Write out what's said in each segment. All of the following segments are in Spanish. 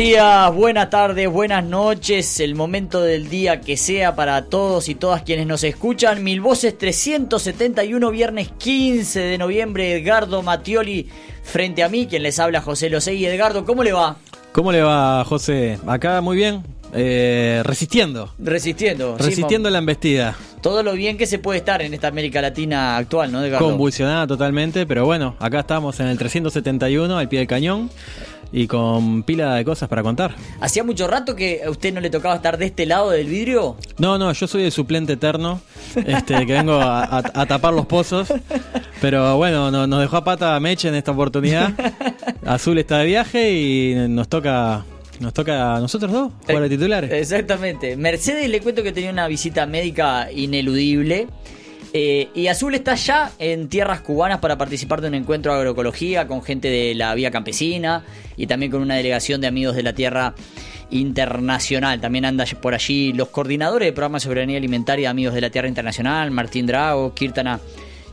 Días, buenas tardes, buenas noches, el momento del día que sea para todos y todas quienes nos escuchan. Mil Voces 371, viernes 15 de noviembre, Edgardo Matioli frente a mí, quien les habla José Losegui. Edgardo, ¿cómo le va? ¿Cómo le va, José? Acá muy bien, eh, resistiendo. Resistiendo. sí, Resistiendo la embestida. todo lo bien que se puede estar en esta América Latina actual, ¿no, Edgardo? Convulsionada totalmente, pero bueno, acá estamos en el 371, al pie del cañón, y con pila de cosas para contar. ¿Hacía mucho rato que a usted no le tocaba estar de este lado del vidrio? No, no, yo soy el suplente eterno, este, que vengo a, a- a tapar los pozos, pero bueno, no- nos dejó a pata Meche en esta oportunidad. Azul está de viaje y nos toca, nos toca a nosotros dos, jugar de titulares. Exactamente. Mercedes le cuento que tenía una visita médica ineludible. Eh, y Azul está ya en tierras cubanas para participar de un encuentro de agroecología con gente de la vía campesina y también con una delegación de amigos de la tierra internacional. También anda por allí los coordinadores del programa de soberanía alimentaria Amigos de la Tierra Internacional, Martín Drago, Kirtana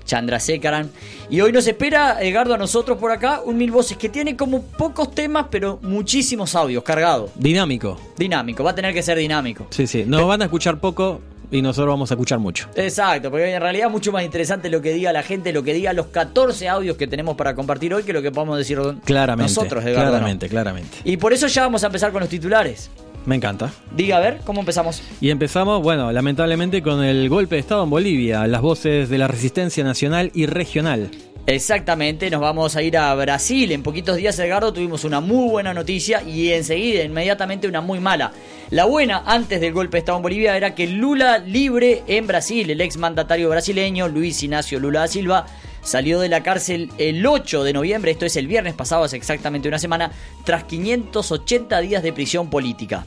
Chandrasekaran. Y hoy nos espera, Edgardo, a nosotros por acá, un Mil Voces que tiene como pocos temas, pero muchísimos audios cargados. Dinámico. Dinámico, va a tener que ser dinámico. Sí, sí. Nos van a escuchar poco y nosotros vamos a escuchar mucho. Exacto, porque en realidad es mucho más interesante lo que diga la gente, lo que diga los 14 audios que tenemos para compartir hoy que lo que podamos decir Claramente. nosotros, Edgardo. claramente, claramente. Y por eso ya vamos a empezar con los titulares. Me encanta. Diga, a ver, ¿cómo empezamos? Y empezamos, bueno, lamentablemente con el golpe de Estado en Bolivia, las voces de la resistencia nacional y regional. Exactamente, nos vamos a ir a Brasil. En poquitos días, Edgardo, tuvimos una muy buena noticia y enseguida, inmediatamente, una muy mala. La buena, antes del golpe de Estado en Bolivia, era que Lula libre en Brasil. El ex mandatario brasileño, Luis Ignacio Lula da Silva, salió de la cárcel el 8 de noviembre, esto es el viernes pasado, hace exactamente una semana, tras 580 días de prisión política.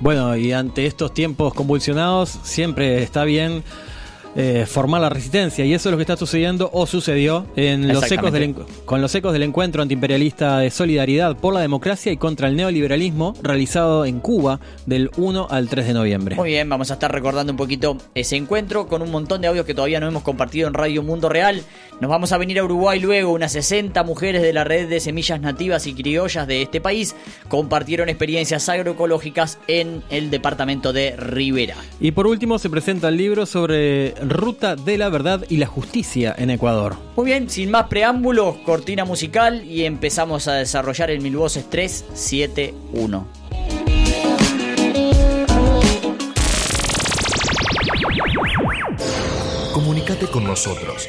Bueno, y ante estos tiempos convulsionados, siempre está bien eh, formar la resistencia, y eso es lo que está sucediendo o sucedió en los ecos del, con los ecos del encuentro antiimperialista de solidaridad por la democracia y contra el neoliberalismo realizado en Cuba del 1 al 3 de noviembre. Muy bien, vamos a estar recordando un poquito ese encuentro con un montón de audios que todavía no hemos compartido en Radio Mundo Real. Nos vamos a venir a Uruguay luego. Unas 60 mujeres de la red de semillas nativas y criollas de este país compartieron experiencias agroecológicas en el departamento de Rivera. Y por último se presenta el libro sobre Ruta de la Verdad y la Justicia en Ecuador. Muy bien, sin más preámbulos, cortina musical y empezamos a desarrollar el Mil Voces 371. Comunicate con nosotros.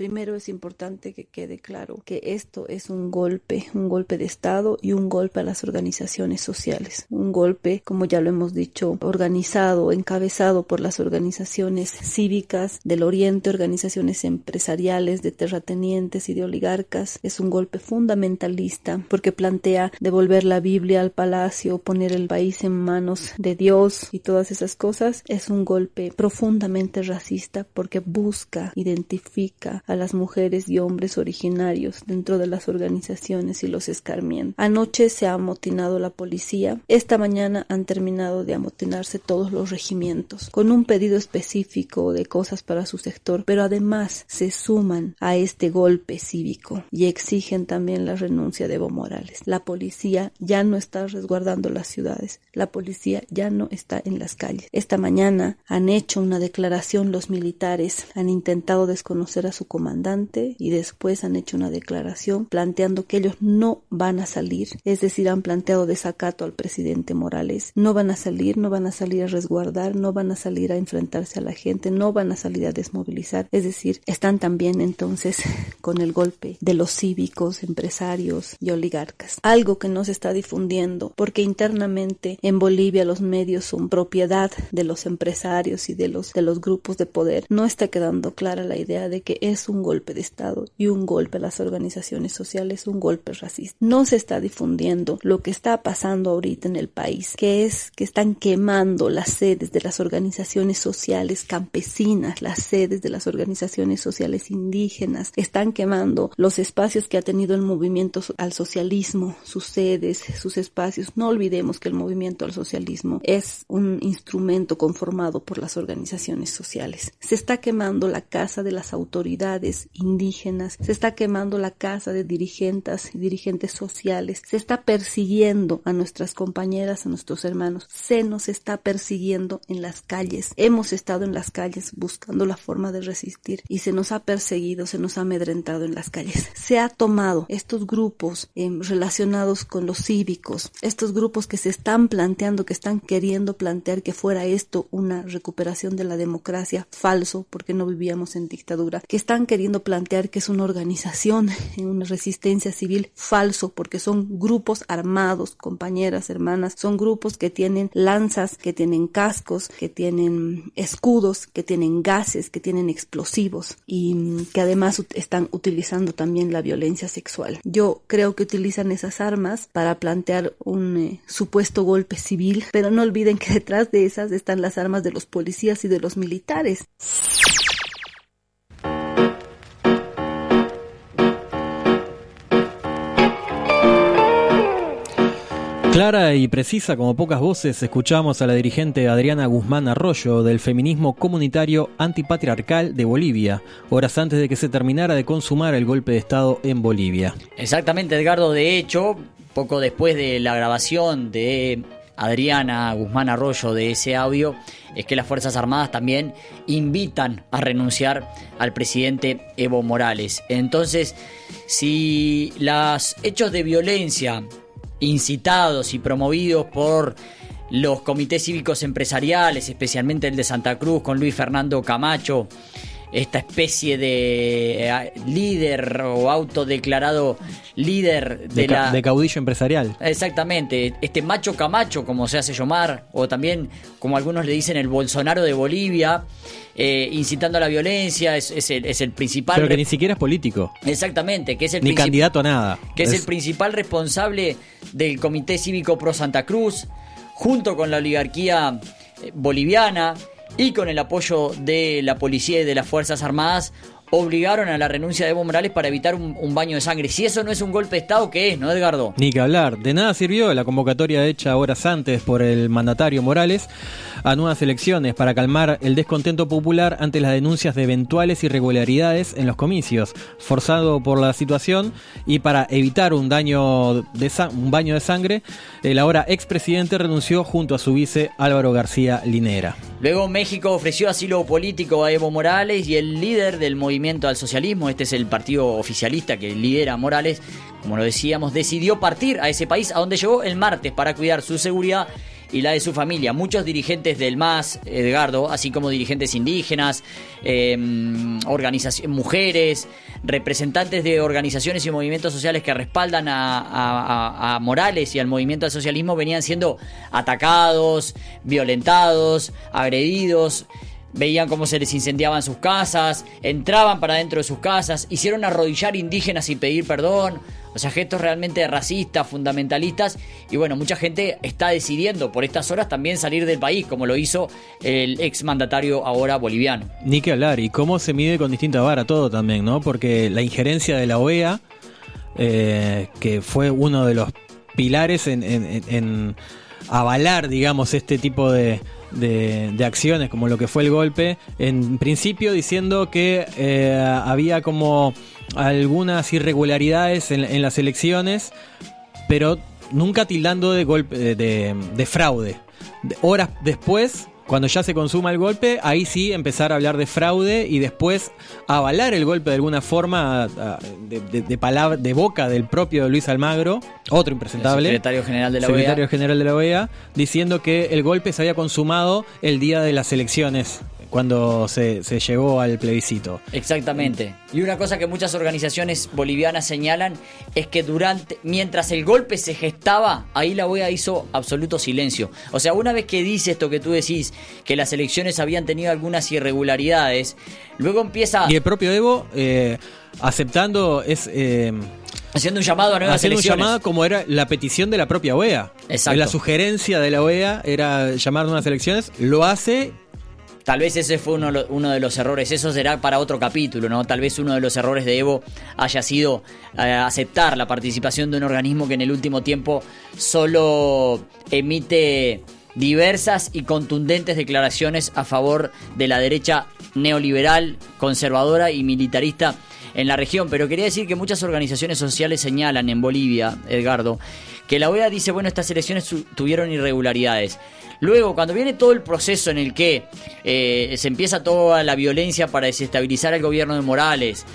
Primero es importante que quede claro que esto es un golpe, un golpe de Estado y un golpe a las organizaciones sociales. Un golpe, como ya lo hemos dicho, organizado, encabezado por las organizaciones cívicas del Oriente, organizaciones empresariales, de terratenientes y de oligarcas. Es un golpe fundamentalista porque plantea devolver la Biblia al palacio, poner el país en manos de Dios y todas esas cosas. Es un golpe profundamente racista porque busca, identifica a las mujeres y hombres originarios dentro de las organizaciones y los escarmientos. Anoche se ha amotinado la policía. Esta mañana han terminado de amotinarse todos los regimientos con un pedido específico de cosas para su sector, pero además se suman a este golpe cívico y exigen también la renuncia de Evo Morales. La policía ya no está resguardando las ciudades. La policía ya no está en las calles. Esta mañana han hecho una declaración los militares, han intentado desconocer a su y después han hecho una declaración planteando que ellos no van a salir, es decir, han planteado desacato al presidente Morales. No van a salir, no van a salir a resguardar, no van a salir a enfrentarse a la gente, no van a salir a desmovilizar, es decir, están también entonces con el golpe de los cívicos, empresarios y oligarcas. Algo que no se está difundiendo porque internamente en Bolivia los medios son propiedad de los empresarios y de los de los grupos de poder. No está quedando clara la idea de que es un golpe de Estado y un golpe a las organizaciones sociales, un golpe racista. No se está difundiendo lo que está pasando ahorita en el país, que es que están quemando las sedes de las organizaciones sociales campesinas, las sedes de las organizaciones sociales indígenas, están quemando los espacios que ha tenido el movimiento al socialismo, sus sedes, sus espacios. No olvidemos que el movimiento al socialismo es un instrumento conformado por las organizaciones sociales. Se está quemando la casa de las autoridades indígenas, se está quemando la casa de dirigentes y dirigentes sociales, se está persiguiendo a nuestras compañeras, a nuestros hermanos, se nos está persiguiendo en las calles. Hemos estado en las calles buscando la forma de resistir y se nos ha perseguido, se nos ha amedrentado en las calles. Se ha tomado estos grupos eh, relacionados con los cívicos, estos grupos que se están planteando, que están queriendo plantear que fuera esto una recuperación de la democracia, falso, porque no vivíamos en dictadura, que están queriendo plantear que es una organización, una resistencia civil, falso, porque son grupos armados, compañeras, hermanas, son grupos que tienen lanzas, que tienen cascos, que tienen escudos, que tienen gases, que tienen explosivos y que además están utilizando también la violencia sexual. Yo creo que utilizan esas armas para plantear un eh, supuesto golpe civil, pero no olviden que detrás de esas están las armas de los policías y de los militares. Clara y precisa como pocas voces escuchamos a la dirigente Adriana Guzmán Arroyo del feminismo comunitario antipatriarcal de Bolivia, horas antes de que se terminara de consumar el golpe de Estado en Bolivia. Exactamente, Edgardo. De hecho, poco después de la grabación de Adriana Guzmán Arroyo de ese audio, es que las Fuerzas Armadas también invitan a renunciar al presidente Evo Morales. Entonces, si los hechos de violencia incitados y promovidos por los comités cívicos empresariales, especialmente el de Santa Cruz con Luis Fernando Camacho, esta especie de eh, líder o autodeclarado líder de, la... de caudillo empresarial. Exactamente, este macho Camacho, como se hace llamar, o también, como algunos le dicen, el Bolsonaro de Bolivia, eh, incitando a la violencia, es, el, es el principal... Pero que ni siquiera es político. Exactamente, que es el... Ni candidato a nada. Que es... el principal responsable del Comité Cívico Pro Santa Cruz, junto con la oligarquía eh, boliviana, y con el apoyo de la policía y de las Fuerzas Armadas obligaron a la renuncia de Evo Morales para evitar un, baño de sangre. Si eso no es un golpe de Estado, ¿qué es, no, Edgardo? Ni que hablar. De nada sirvió la convocatoria hecha horas antes por el mandatario Morales a nuevas elecciones para calmar el descontento popular ante las denuncias de eventuales irregularidades en los comicios, forzado por la situación y para evitar un daño de un baño de sangre, el ahora expresidente renunció junto a su vice Álvaro García Linera. Luego México ofreció asilo político a Evo Morales y el líder del movimiento al socialismo, este es el partido oficialista que lidera Morales, como lo decíamos, decidió partir a ese país a donde llegó el martes para cuidar su seguridad y la de su familia. Muchos dirigentes del MAS, Edgardo, así como dirigentes indígenas, em, mujeres, representantes de organizaciones y movimientos sociales que respaldan a, Morales y al movimiento del socialismo venían siendo atacados, violentados, agredidos veían cómo se les incendiaban sus casas, entraban para dentro de sus casas, hicieron arrodillar indígenas y pedir perdón, O sea, gestos realmente racistas, fundamentalistas. Y bueno, mucha gente está decidiendo por estas horas también salir del país, como lo hizo el ex mandatario ahora boliviano. Ni que hablar, y cómo se mide con distinta vara todo también, ¿no? Porque la injerencia de la OEA, eh, que fue uno de los pilares en, avalar, digamos, este tipo de, de, acciones, como lo que fue el golpe, en principio diciendo que eh, había como algunas irregularidades en, las elecciones, pero nunca tildando de golpe de, de fraude. Horas después cuando ya se consuma el golpe, ahí sí empezar a hablar de fraude y después avalar el golpe de alguna forma de, de, de boca del propio Luis Almagro, otro impresentable. secretario general de la secretario general de la OEA, diciendo que el golpe se había consumado el día de las elecciones cuando se, se, llegó al plebiscito. Exactamente. Y una cosa que muchas organizaciones bolivianas señalan es que durante, mientras el golpe se gestaba, ahí la OEA hizo absoluto silencio. O sea, una vez que dice esto que tú decís, que las elecciones habían tenido algunas irregularidades, luego empieza... Y el propio Evo, eh, aceptando, es... Eh, Haciendo un llamado a nuevas Haciendo un llamado como era la petición de la propia OEA. Exacto. La sugerencia de la OEA era llamar a unas elecciones, lo hace Tal vez ese fue uno, de los errores, eso será para otro capítulo, ¿no? Tal vez uno de los errores de Evo haya sido eh, aceptar la participación de un organismo que en el último tiempo solo emite diversas y contundentes declaraciones a favor de la derecha neoliberal, conservadora y militarista en la región. Pero quería decir que muchas organizaciones sociales señalan en Bolivia, Edgardo, que la OEA dice, bueno, estas elecciones tuvieron irregularidades. Luego, cuando viene todo el proceso en el que eh, se empieza toda la violencia para desestabilizar el gobierno de Morales,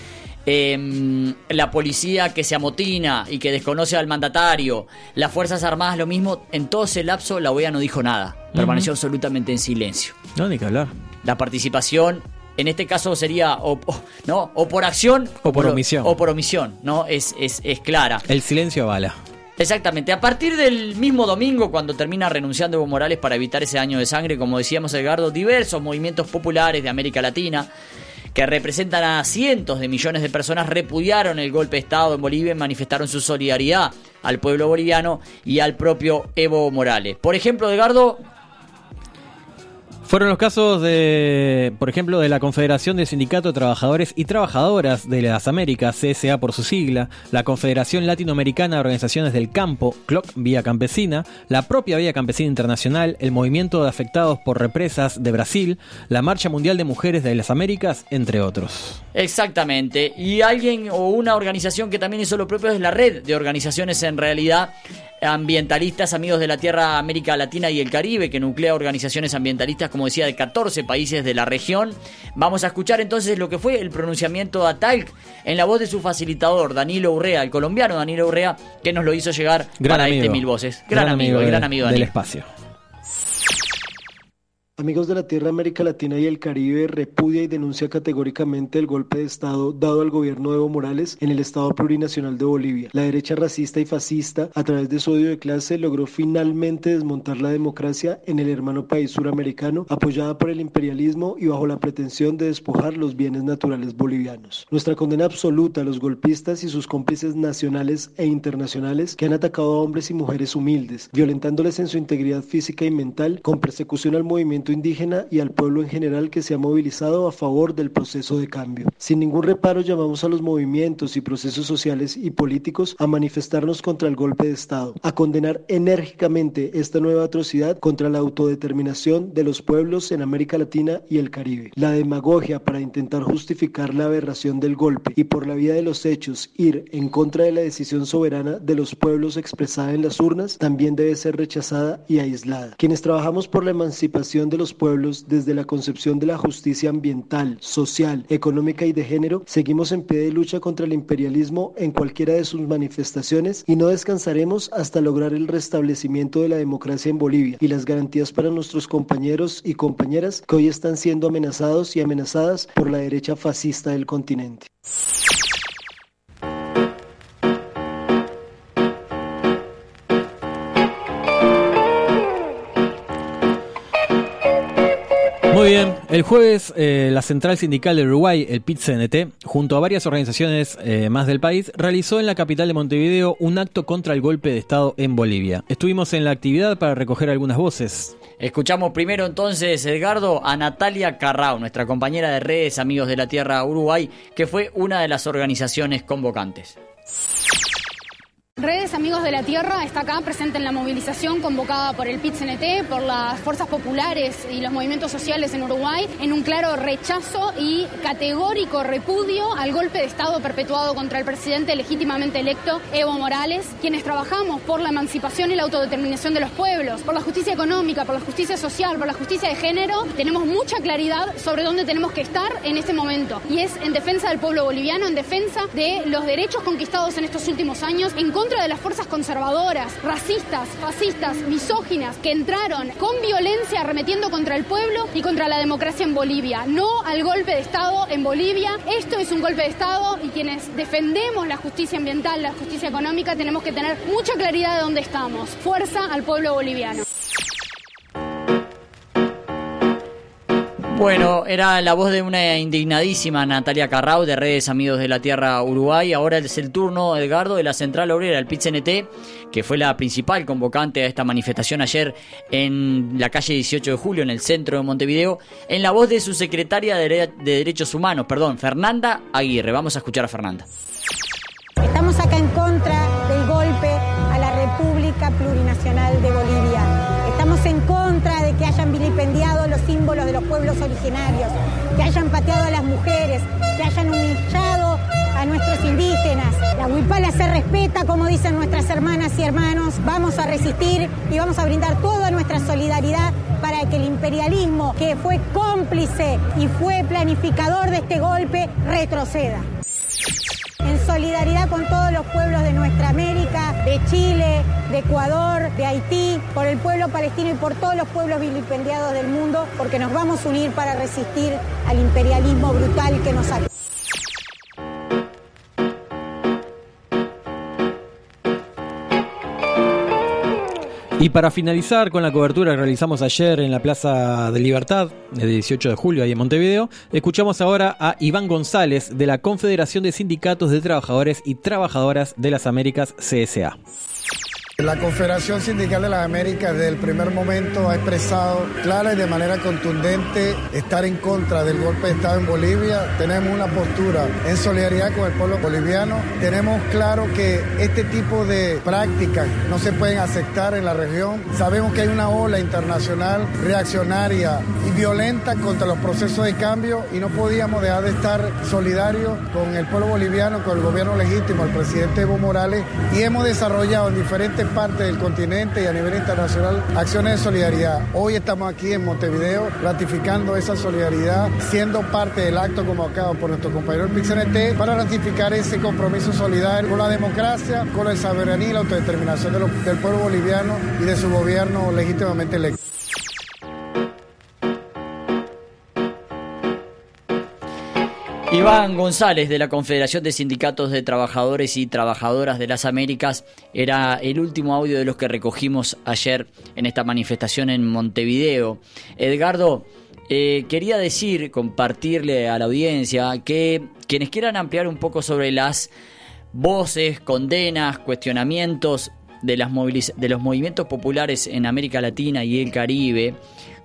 em, la policía que se amotina y que desconoce al mandatario, las Fuerzas Armadas lo mismo, en todo ese lapso la OEA no dijo nada, permaneció absolutamente en silencio. No, ni que hablar. La participación en este caso sería o, no o por acción o por, omisión. o por omisión no es, es, es clara. El silencio avala. Exactamente. A partir del mismo domingo, cuando termina renunciando Evo Morales para evitar ese año de sangre, como decíamos Edgardo, diversos movimientos populares de América Latina que representan a cientos de millones de personas repudiaron el golpe de Estado en Bolivia y manifestaron su solidaridad al pueblo boliviano y al propio Evo Morales. Por ejemplo, Edgardo, fueron los casos de, por ejemplo, de la Confederación de Sindicatos de Trabajadores y Trabajadoras de las Américas, CSA por su sigla, la Confederación Latinoamericana de Organizaciones del Campo, CLOC Vía Campesina, la propia Vía Campesina Internacional, el Movimiento de Afectados por Represas de Brasil, la Marcha Mundial de Mujeres de las Américas, entre otros. Exactamente. Y alguien o una organización que también hizo lo propio es la red de organizaciones en realidad ambientalistas, amigos de la Tierra, América Latina y el Caribe, que nuclea organizaciones ambientalistas, como decía, de 14 países de la región. Vamos a escuchar entonces lo que fue el pronunciamiento de ATALC en la voz de su facilitador, Danilo Urrea, el colombiano Danilo Urrea, que nos lo hizo llegar para este Mil Voces. Gran, amigo, gran amigo del espacio. Amigos de la Tierra, América Latina y el Caribe repudia y denuncia categóricamente el golpe de Estado dado al gobierno de Evo Morales en el Estado plurinacional de Bolivia. La derecha racista y fascista, a través de su odio de clase, logró finalmente desmontar la democracia en el hermano país suramericano, apoyada por el imperialismo y bajo la pretensión de despojar los bienes naturales bolivianos. Nuestra condena absoluta a los golpistas y sus cómplices nacionales e internacionales que han atacado a hombres y mujeres humildes, violentándoles en su integridad física y mental con persecución al movimiento indígena y al pueblo en general que se ha movilizado a favor del proceso de cambio. Sin ningún reparo llamamos a los movimientos y procesos sociales y políticos a manifestarnos contra el golpe de Estado, a condenar enérgicamente esta nueva atrocidad contra la autodeterminación de los pueblos en América Latina y el Caribe. La demagogia para intentar justificar la aberración del golpe y por la vía de los hechos ir en contra de la decisión soberana de los pueblos expresada en las urnas también debe ser rechazada y aislada. Quienes trabajamos por la emancipación los pueblos desde la concepción de la justicia ambiental, social, económica y de género, seguimos en pie de lucha contra el imperialismo en cualquiera de sus manifestaciones y no descansaremos hasta lograr el restablecimiento de la democracia en Bolivia y las garantías para nuestros compañeros y compañeras que hoy están siendo amenazados y amenazadas por la derecha fascista del continente. El jueves, eh, la Central Sindical de Uruguay, el PIT-CNT, junto a varias organizaciones eh, más del país, realizó en la capital de Montevideo un acto contra el golpe de Estado en Bolivia. Estuvimos en la actividad para recoger algunas voces. Escuchamos primero entonces, Edgardo, a Natalia Carrao, nuestra compañera de redes Amigos de la Tierra Uruguay, que fue una de las organizaciones convocantes. Redes Amigos de la Tierra está acá presente en la movilización convocada por el PIT-CNT, por las fuerzas populares y los movimientos sociales en Uruguay, en un claro rechazo y categórico repudio al golpe de Estado perpetuado contra el presidente legítimamente electo Evo Morales, quienes trabajamos por la emancipación y la autodeterminación de los pueblos, por la justicia económica, por la justicia social, por la justicia de género, tenemos mucha claridad sobre dónde tenemos que estar en este momento. Y es en defensa del pueblo boliviano, en defensa de los derechos conquistados en estos últimos años, en contra de las fuerzas conservadoras, racistas, fascistas, misóginas, que entraron con violencia arremetiendo contra el pueblo y contra la democracia en Bolivia. No al golpe de Estado en Bolivia. Esto es un golpe de Estado y quienes defendemos la justicia ambiental, la justicia económica, tenemos que tener mucha claridad de dónde estamos. Fuerza al pueblo boliviano. Bueno, era la voz de una indignadísima Natalia Carrao de Redes Amigos de la Tierra Uruguay. Ahora es el turno, Edgardo, de la Central Obrera, el PIT-CNT, que fue la principal convocante a esta manifestación ayer en la calle 18 de julio, en el centro de Montevideo, en la voz de su secretaria de, Derechos Humanos, perdón, Fernanda Aguirre. Vamos a escuchar a Fernanda. Estamos acá en contra del golpe a la República Plurinacional de Bolivia. Estamos en contra de que hayan vilipendiado pueblos originarios, que hayan pateado a las mujeres, que hayan humillado a nuestros indígenas. La huipala se respeta, como dicen nuestras hermanas y hermanos. Vamos a resistir y vamos a brindar toda nuestra solidaridad para que el imperialismo, que fue cómplice y fue planificador de este golpe, retroceda en solidaridad con todos los pueblos de nuestra América, de Chile, de Ecuador, de Haití, por el pueblo palestino y por todos los pueblos vilipendiados del mundo, porque nos vamos a unir para resistir al imperialismo brutal que nos ha... Y para finalizar con la cobertura que realizamos ayer en la Plaza de Libertad, el 18 de julio, ahí en Montevideo, escuchamos ahora a Iván González de la Confederación de Sindicatos de Trabajadores y Trabajadoras de las Américas, CSA. La Confederación Sindical de las Américas desde el primer momento ha expresado clara y de manera contundente estar en contra del golpe de Estado en Bolivia. Tenemos una postura en solidaridad con el pueblo boliviano. Tenemos claro que este tipo de prácticas no se pueden aceptar en la región. Sabemos que hay una ola internacional reaccionaria y violenta contra los procesos de cambio y no podíamos dejar de estar solidarios con el pueblo boliviano, con el gobierno legítimo, el presidente Evo Morales y hemos desarrollado en diferentes parte del continente y a nivel internacional acciones de solidaridad. Hoy estamos aquí en Montevideo ratificando esa solidaridad, siendo parte del acto convocado por nuestro compañero PIXNT para ratificar ese compromiso solidario con la democracia, con la soberanía y la autodeterminación del pueblo boliviano y de su gobierno legítimamente electo. Iván González de la Confederación de Sindicatos de Trabajadores y Trabajadoras de las Américas era el último audio de los que recogimos ayer en esta manifestación en Montevideo. Edgardo, eh, quería decir, compartirle a la audiencia que quienes quieran ampliar un poco sobre las voces, condenas, cuestionamientos de, las de los movimientos populares en América Latina y el Caribe,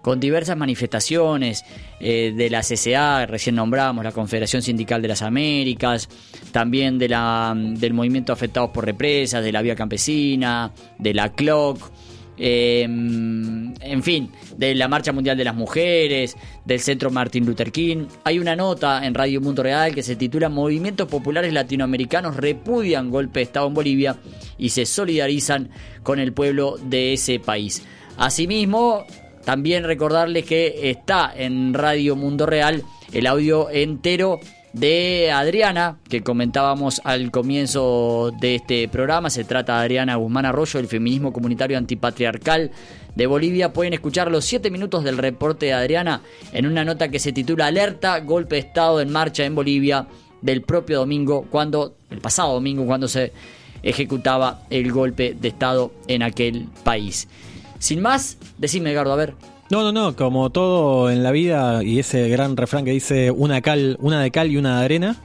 con diversas manifestaciones eh, de la CCA, recién nombramos, la Confederación Sindical de las Américas, también de la, del movimiento afectados por represas, de la Vía Campesina, de la CLOC. Em, en fin, de la Marcha Mundial de las Mujeres, del Centro Martin Luther King. Hay una nota en Radio Mundo Real que se titula Movimientos Populares Latinoamericanos repudian golpe de Estado en Bolivia y se solidarizan con el pueblo de ese país. Asimismo, también recordarles que está en Radio Mundo Real el audio entero de Adriana, que comentábamos al comienzo de este programa. Se trata de Adriana Guzmán Arroyo, el feminismo comunitario antipatriarcal de Bolivia. Pueden escuchar los 7 minutos del reporte de Adriana en una nota que se titula Alerta, golpe de Estado en marcha en Bolivia del propio domingo, cuando, el pasado domingo, cuando se ejecutaba el golpe de Estado en aquel país. Sin más, decime, Edgardo, a ver. No, no, no, como todo en la vida y ese gran refrán que dice una cal, una de cal y una de arena,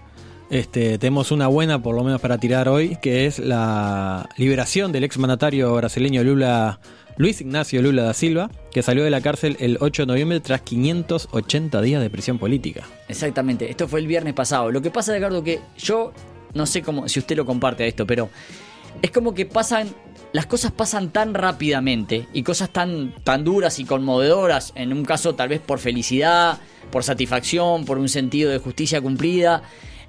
este, tenemos una buena por lo menos para tirar hoy, que es la liberación del ex mandatario brasileño Lula, Luis Ignacio Lula da Silva, que salió de la cárcel el 8 de noviembre tras 580 días de prisión política. Exactamente, esto fue el viernes pasado. Lo que pasa, Ricardo, que yo no sé cómo, si usted lo comparte a esto, pero es como que pasan, las cosas pasan tan rápidamente y cosas tan, tan duras y conmovedoras, en un caso tal vez por felicidad, por satisfacción, por un sentido de justicia cumplida,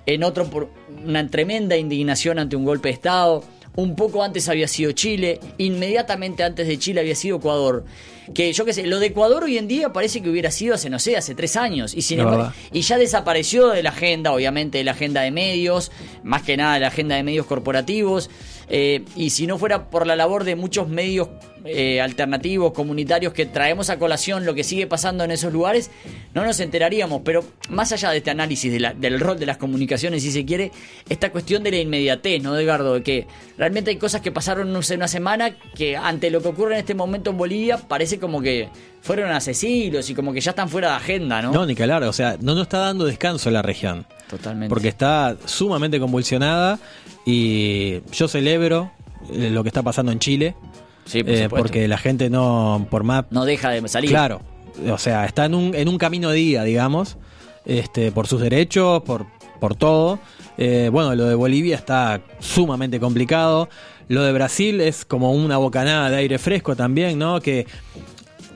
en otro por una tremenda indignación ante un golpe de Estado. Un poco antes había sido Chile, inmediatamente antes de Chile había sido Ecuador. Que yo qué sé, lo de Ecuador hoy en día parece que hubiera sido hace, no sé, hace tres años. Y, sin embargo- y ya desapareció de la agenda, obviamente, de la agenda de medios, más que nada de la agenda de medios corporativos. Eh, y si no fuera por la labor de muchos medios eh, alternativos, comunitarios, que traemos a colación lo que sigue pasando en esos lugares, no nos enteraríamos. Pero más allá de este análisis del rol de las comunicaciones, si se quiere, esta cuestión de la inmediatez, ¿no, Edgardo? De que realmente hay cosas que pasaron no sé, una semana que ante lo que ocurre en este momento en Bolivia parece como que fueron hace siglos y como que ya están fuera de agenda, ¿no? No, ni que hablar, o sea, no nos está dando descanso la región. Totalmente. Porque está sumamente convulsionada y yo celebro eh, lo que está pasando en Chile. Sí, por eh, porque la gente no, por más... no deja de salir. Claro, o sea, está en un, en un camino de día, digamos, este, por sus derechos, por, por todo. Eh, bueno, lo de Bolivia está sumamente complicado. Lo de Brasil es como una bocanada de aire fresco también, ¿no? Que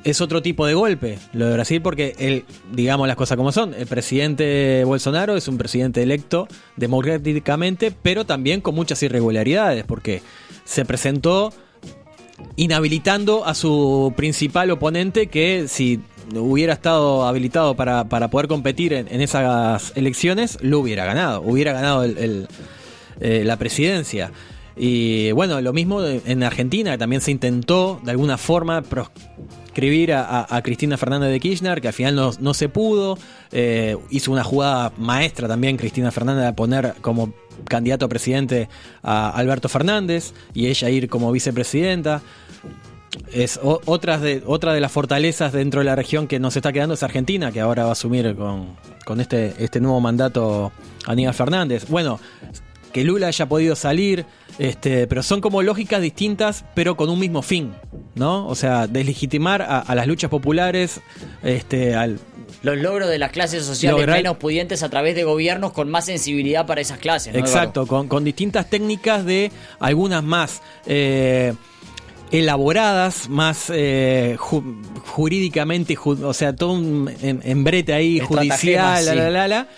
es otro tipo de golpe, lo de Brasil, porque el, digamos las cosas como son, el presidente Bolsonaro es un presidente electo democráticamente, pero también con muchas irregularidades, porque se presentó inhabilitando a su principal oponente que si hubiera estado habilitado para, para poder competir en, esas elecciones, lo hubiera ganado, hubiera ganado el- eh, la presidencia. Y bueno, lo mismo en Argentina, que también se intentó de alguna forma proscribir a, Cristina Fernández de Kirchner, que al final no, no se pudo. Eh, hizo una jugada maestra también Cristina Fernández de poner como candidato a presidente a Alberto Fernández y ella ir como vicepresidenta. Es de, otra de las fortalezas dentro de la región que nos está quedando es Argentina, que ahora va a asumir con, con este, este nuevo mandato Aníbal Fernández. Bueno, que Lula haya podido salir, este, pero son como lógicas distintas, pero con un mismo fin, ¿no? O sea, deslegitimar a, a las luchas populares, este, al, Los logros de las clases sociales Lograr- menos pudientes a través de gobiernos con más sensibilidad para esas clases. ¿no, Exacto, con, con distintas técnicas de algunas más eh, elaboradas, más eh, ju- jurídicamente, ju- o sea, todo un em- embrete ahí judicial, la, sí. la, la, la,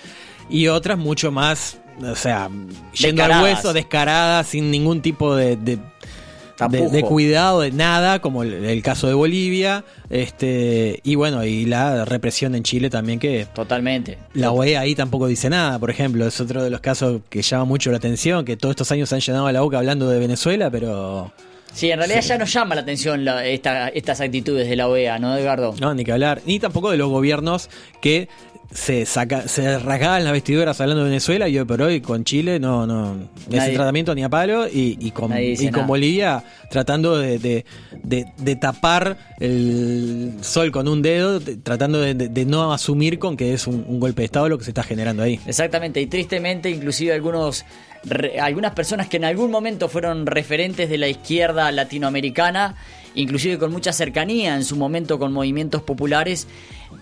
y otras mucho más, o sea, yendo al Descaradas. hueso, descaradas, sin ningún tipo de, de- de, Tapujo. de cuidado, de nada, como el, el caso de Bolivia, este y bueno, y la represión en Chile también que Totalmente. la OEA ahí tampoco dice nada, por ejemplo, es otro de los casos que llama mucho la atención, que todos estos años se han llenado la boca hablando de Venezuela, pero Sí, en realidad ya nos llama la atención la- esta- estas actitudes de la OEA, ¿no, Edgardo? no, ni que hablar, ni tampoco de los gobiernos que se saca, se rasgaban las vestiduras hablando de Venezuela y hoy por hoy con Chile no, no, ese Nadie- tratamiento ni a palo y, y con, y con. Bolivia tratando de, de- de- de tapar el sol con un dedo, de- tratando de, no asumir con que es un, un golpe de Estado lo que se está generando ahí. Exactamente, y tristemente inclusive algunos re- algunas personas que en algún momento fueron referentes de la izquierda latinoamericana, inclusive con mucha cercanía en su momento con movimientos populares,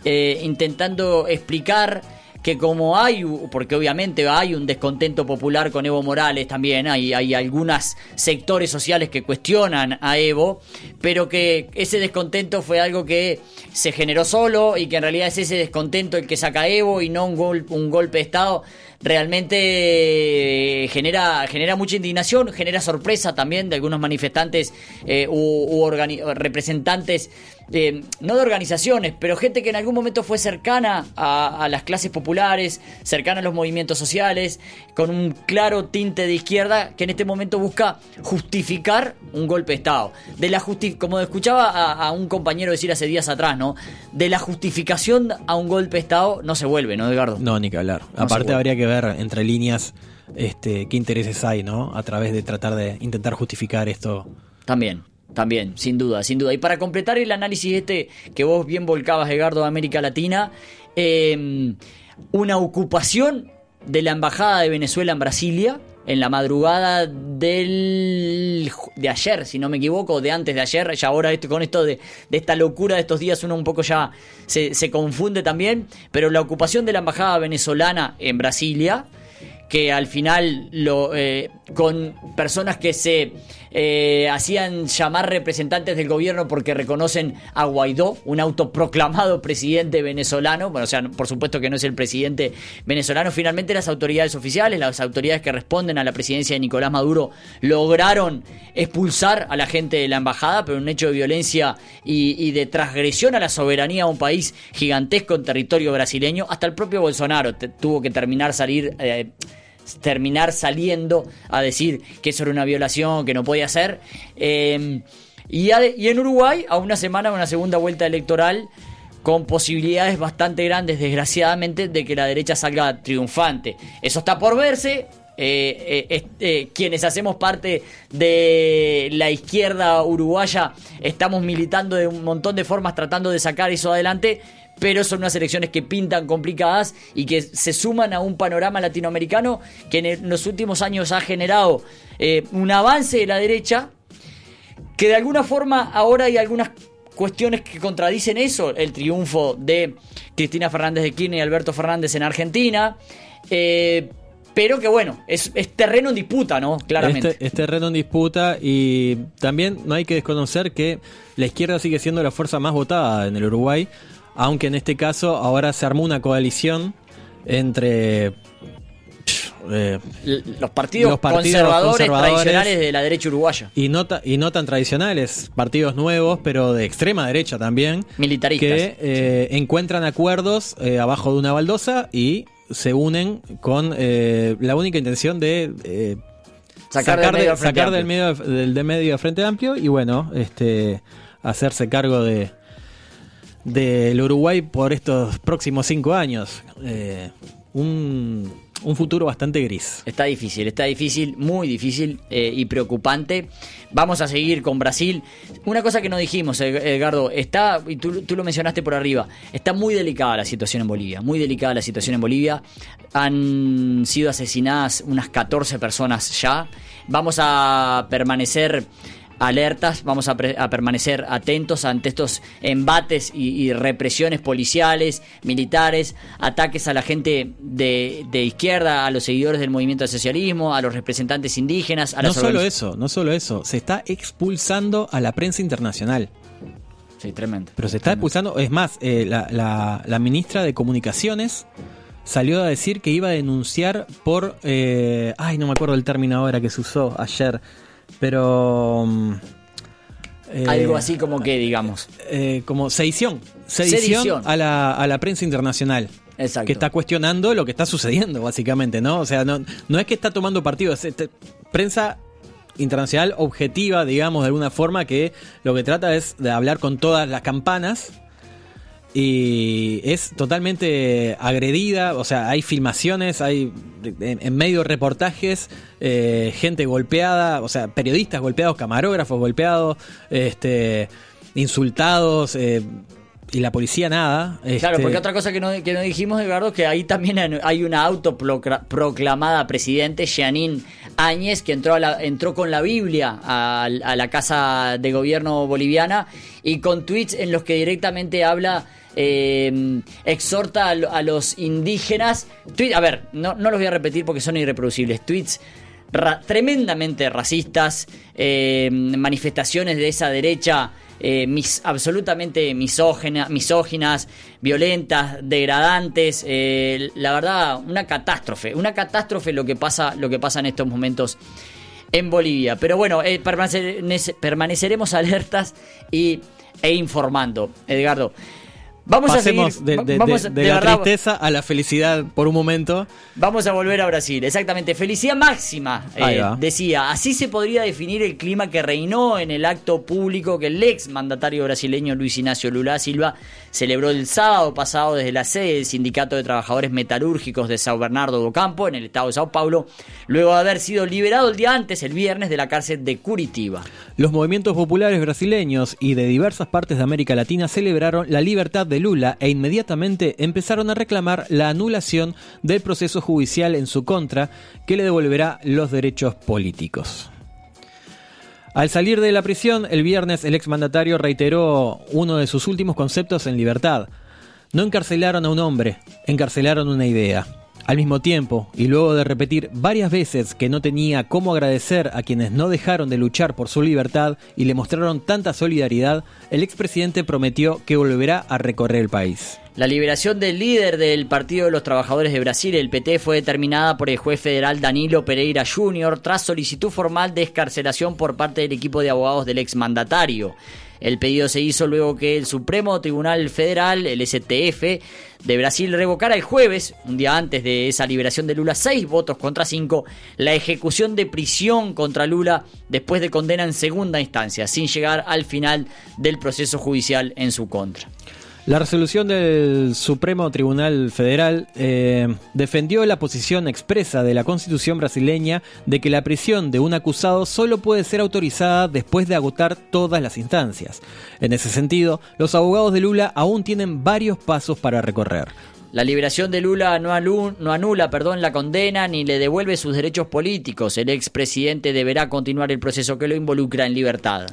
eh, intentando explicar que como hay, porque obviamente hay un descontento popular con Evo Morales también, hay, hay algunos sectores sociales que cuestionan a Evo, pero que ese descontento fue algo que se generó solo y que en realidad es ese descontento el que saca a Evo y no un, gol- un golpe de Estado, realmente eh, genera, genera mucha indignación, genera sorpresa también de algunos manifestantes eh, u, u representantes, eh, no de organizaciones, pero gente que en algún momento fue cercana a, a las clases populares, cercana a los movimientos sociales, con un claro tinte de izquierda que en este momento busca justificar un golpe de Estado. De la justi como escuchaba a, a un compañero decir hace días atrás, ¿no? De la justificación a un golpe de Estado no se vuelve, ¿no, Edgardo? No, ni que hablar. No Aparte habría que ver entre líneas este, qué intereses hay, ¿no? A través de tratar de intentar justificar esto. También. También, sin duda, sin duda. Y para completar el análisis este que vos bien volcabas, Edgardo, de América Latina, eh, una ocupación de la Embajada de Venezuela en Brasilia en la madrugada del de ayer, si no me equivoco, de antes de ayer, ya ahora esto, con esto de, de esta locura de estos días uno un poco ya se, se confunde también, pero la ocupación de la Embajada venezolana en Brasilia, que al final lo, eh, con personas que se eh, hacían llamar representantes del gobierno porque reconocen a Guaidó, un autoproclamado presidente venezolano, bueno, o sea, por supuesto que no es el presidente venezolano, finalmente las autoridades oficiales, las autoridades que responden a la presidencia de Nicolás Maduro, lograron expulsar a la gente de la embajada, pero un hecho de violencia y, de transgresión a la soberanía de un país gigantesco en territorio brasileño, hasta el propio Bolsonaro tuvo que terminar salir... Eh, terminar saliendo a decir que eso era una violación, que no podía ser. Y, a, y, en Uruguay, a una semana, una segunda vuelta electoral, con posibilidades bastante grandes, desgraciadamente, de que la derecha salga triunfante. Eso está por verse. Eh, eh, eh, quienes hacemos parte de la izquierda uruguaya estamos militando de un montón de formas tratando de sacar eso adelante pero son unas elecciones que pintan complicadas y que se suman a un panorama latinoamericano que en los últimos años ha generado eh, un avance de la derecha, que de alguna forma ahora hay algunas cuestiones que contradicen eso, el triunfo de Cristina Fernández de Kirchner y Alberto Fernández en Argentina, eh, pero que bueno, es, es, terreno en disputa, ¿no? Claramente. Es, es, terreno en disputa y también no hay que desconocer que la izquierda sigue siendo la fuerza más votada en el Uruguay, aunque en este caso ahora se armó una coalición entre eh, los, partidos los, partidos conservadores, conservadores, tradicionales de la derecha uruguaya. Y no, y no tan tradicionales, partidos nuevos, pero de extrema derecha también. Militaristas. Que eh, encuentran acuerdos eh, abajo de una baldosa y se unen con eh, la única intención de sacar, sacar, del medio, de, sacar del, medio, del, del medio Frente Amplio y bueno, este hacerse cargo de del Uruguay por estos próximos cinco años. Eh, un, un, futuro bastante gris. Está difícil, está difícil, muy difícil eh, y preocupante. Vamos a seguir con Brasil. Una cosa que no dijimos, Edgardo, está, y tú, tú, lo mencionaste por arriba, está muy delicada la situación en Bolivia, muy delicada la situación en Bolivia. Han sido asesinadas unas 14 personas ya. Vamos a permanecer alertas, vamos a, a, permanecer atentos ante estos embates y, y, represiones policiales, militares, ataques a la gente de, de, izquierda, a los seguidores del movimiento del socialismo, a los representantes indígenas. A no solo eso, no solo eso, se está expulsando a la prensa internacional. Sí, tremendo. Pero se está tremendo. expulsando, es más, eh, la, la, la, ministra de Comunicaciones salió a decir que iba a denunciar por... Eh, ay, no me acuerdo el término ahora que se usó ayer pero eh, algo así como que digamos eh, como sedición sedición, sedición. A, la, a la prensa internacional Exacto. que está cuestionando lo que está sucediendo básicamente no o sea no, no es que está tomando partido es este, prensa internacional objetiva digamos de alguna forma que lo que trata es de hablar con todas las campanas y es totalmente agredida, o sea, hay filmaciones, hay en, en medio reportajes, eh, gente golpeada, o sea, periodistas golpeados, camarógrafos golpeados, este, insultados. Eh, y la policía nada. Claro, este... porque otra cosa que no, que no dijimos, Eduardo, es que ahí también hay una autoproclamada presidente, Jeanine Áñez, que entró, a la, entró con la Biblia a, a, la casa de gobierno boliviana y con tweets en los que directamente habla eh, exhorta a, los indígenas. A ver, no, no, los voy a repetir porque son irreproducibles. Tweets tremendamente racistas, eh, manifestaciones de esa derecha. Eh, absolutamente misóginas, violentas, degradantes, eh, la verdad, una catástrofe, una catástrofe lo que pasa, lo que pasa en estos momentos en Bolivia. Pero bueno, eh, permanecer, permaneceremos alertas y, e informando, Edgardo. Vamos Pasemos a seguir. de, de- vamos de- a- de de la verdad, tristeza a la felicidad por un momento. Vamos a volver a Brasil, exactamente. Felicidad máxima, eh, decía. Así se podría definir el clima que reinó en el acto público que el ex mandatario brasileño Luis Ignacio Lula Silva celebró el sábado pasado desde la sede del Sindicato de Trabajadores Metalúrgicos de Sao Bernardo do Campo, en el estado de Sao Paulo, luego de haber sido liberado el día antes, el viernes, de la cárcel de Curitiba. Los movimientos populares brasileños y de diversas partes de América Latina celebraron la libertad de Lula e inmediatamente empezaron a reclamar la anulación del proceso judicial en su contra que le devolverá los derechos políticos. Al salir de la prisión, el viernes el exmandatario reiteró uno de sus últimos conceptos en libertad. No encarcelaron a un hombre, encarcelaron una idea. Al mismo tiempo, y luego de repetir varias veces que no tenía cómo agradecer a quienes no dejaron de luchar por su libertad y le mostraron tanta solidaridad, el expresidente prometió que volverá a recorrer el país. La liberación del líder del Partido de los Trabajadores de Brasil, el PT, fue determinada por el juez federal Danilo Pereira Jr. tras solicitud formal de escarcelación por parte del equipo de abogados del exmandatario. El pedido se hizo luego que el Supremo Tribunal Federal, el STF, de Brasil revocara el jueves, un día antes de esa liberación de Lula, seis votos contra cinco, la ejecución de prisión contra Lula después de condena en segunda instancia, sin llegar al final del proceso judicial en su contra. La resolución del Supremo Tribunal Federal eh, defendió la posición expresa de la Constitución brasileña de que la prisión de un acusado solo puede ser autorizada después de agotar todas las instancias. En ese sentido, los abogados de Lula aún tienen varios pasos para recorrer. La liberación de Lula no, anula perdón, la condena ni le devuelve sus derechos políticos. El expresidente deberá continuar el proceso que lo involucra en libertad.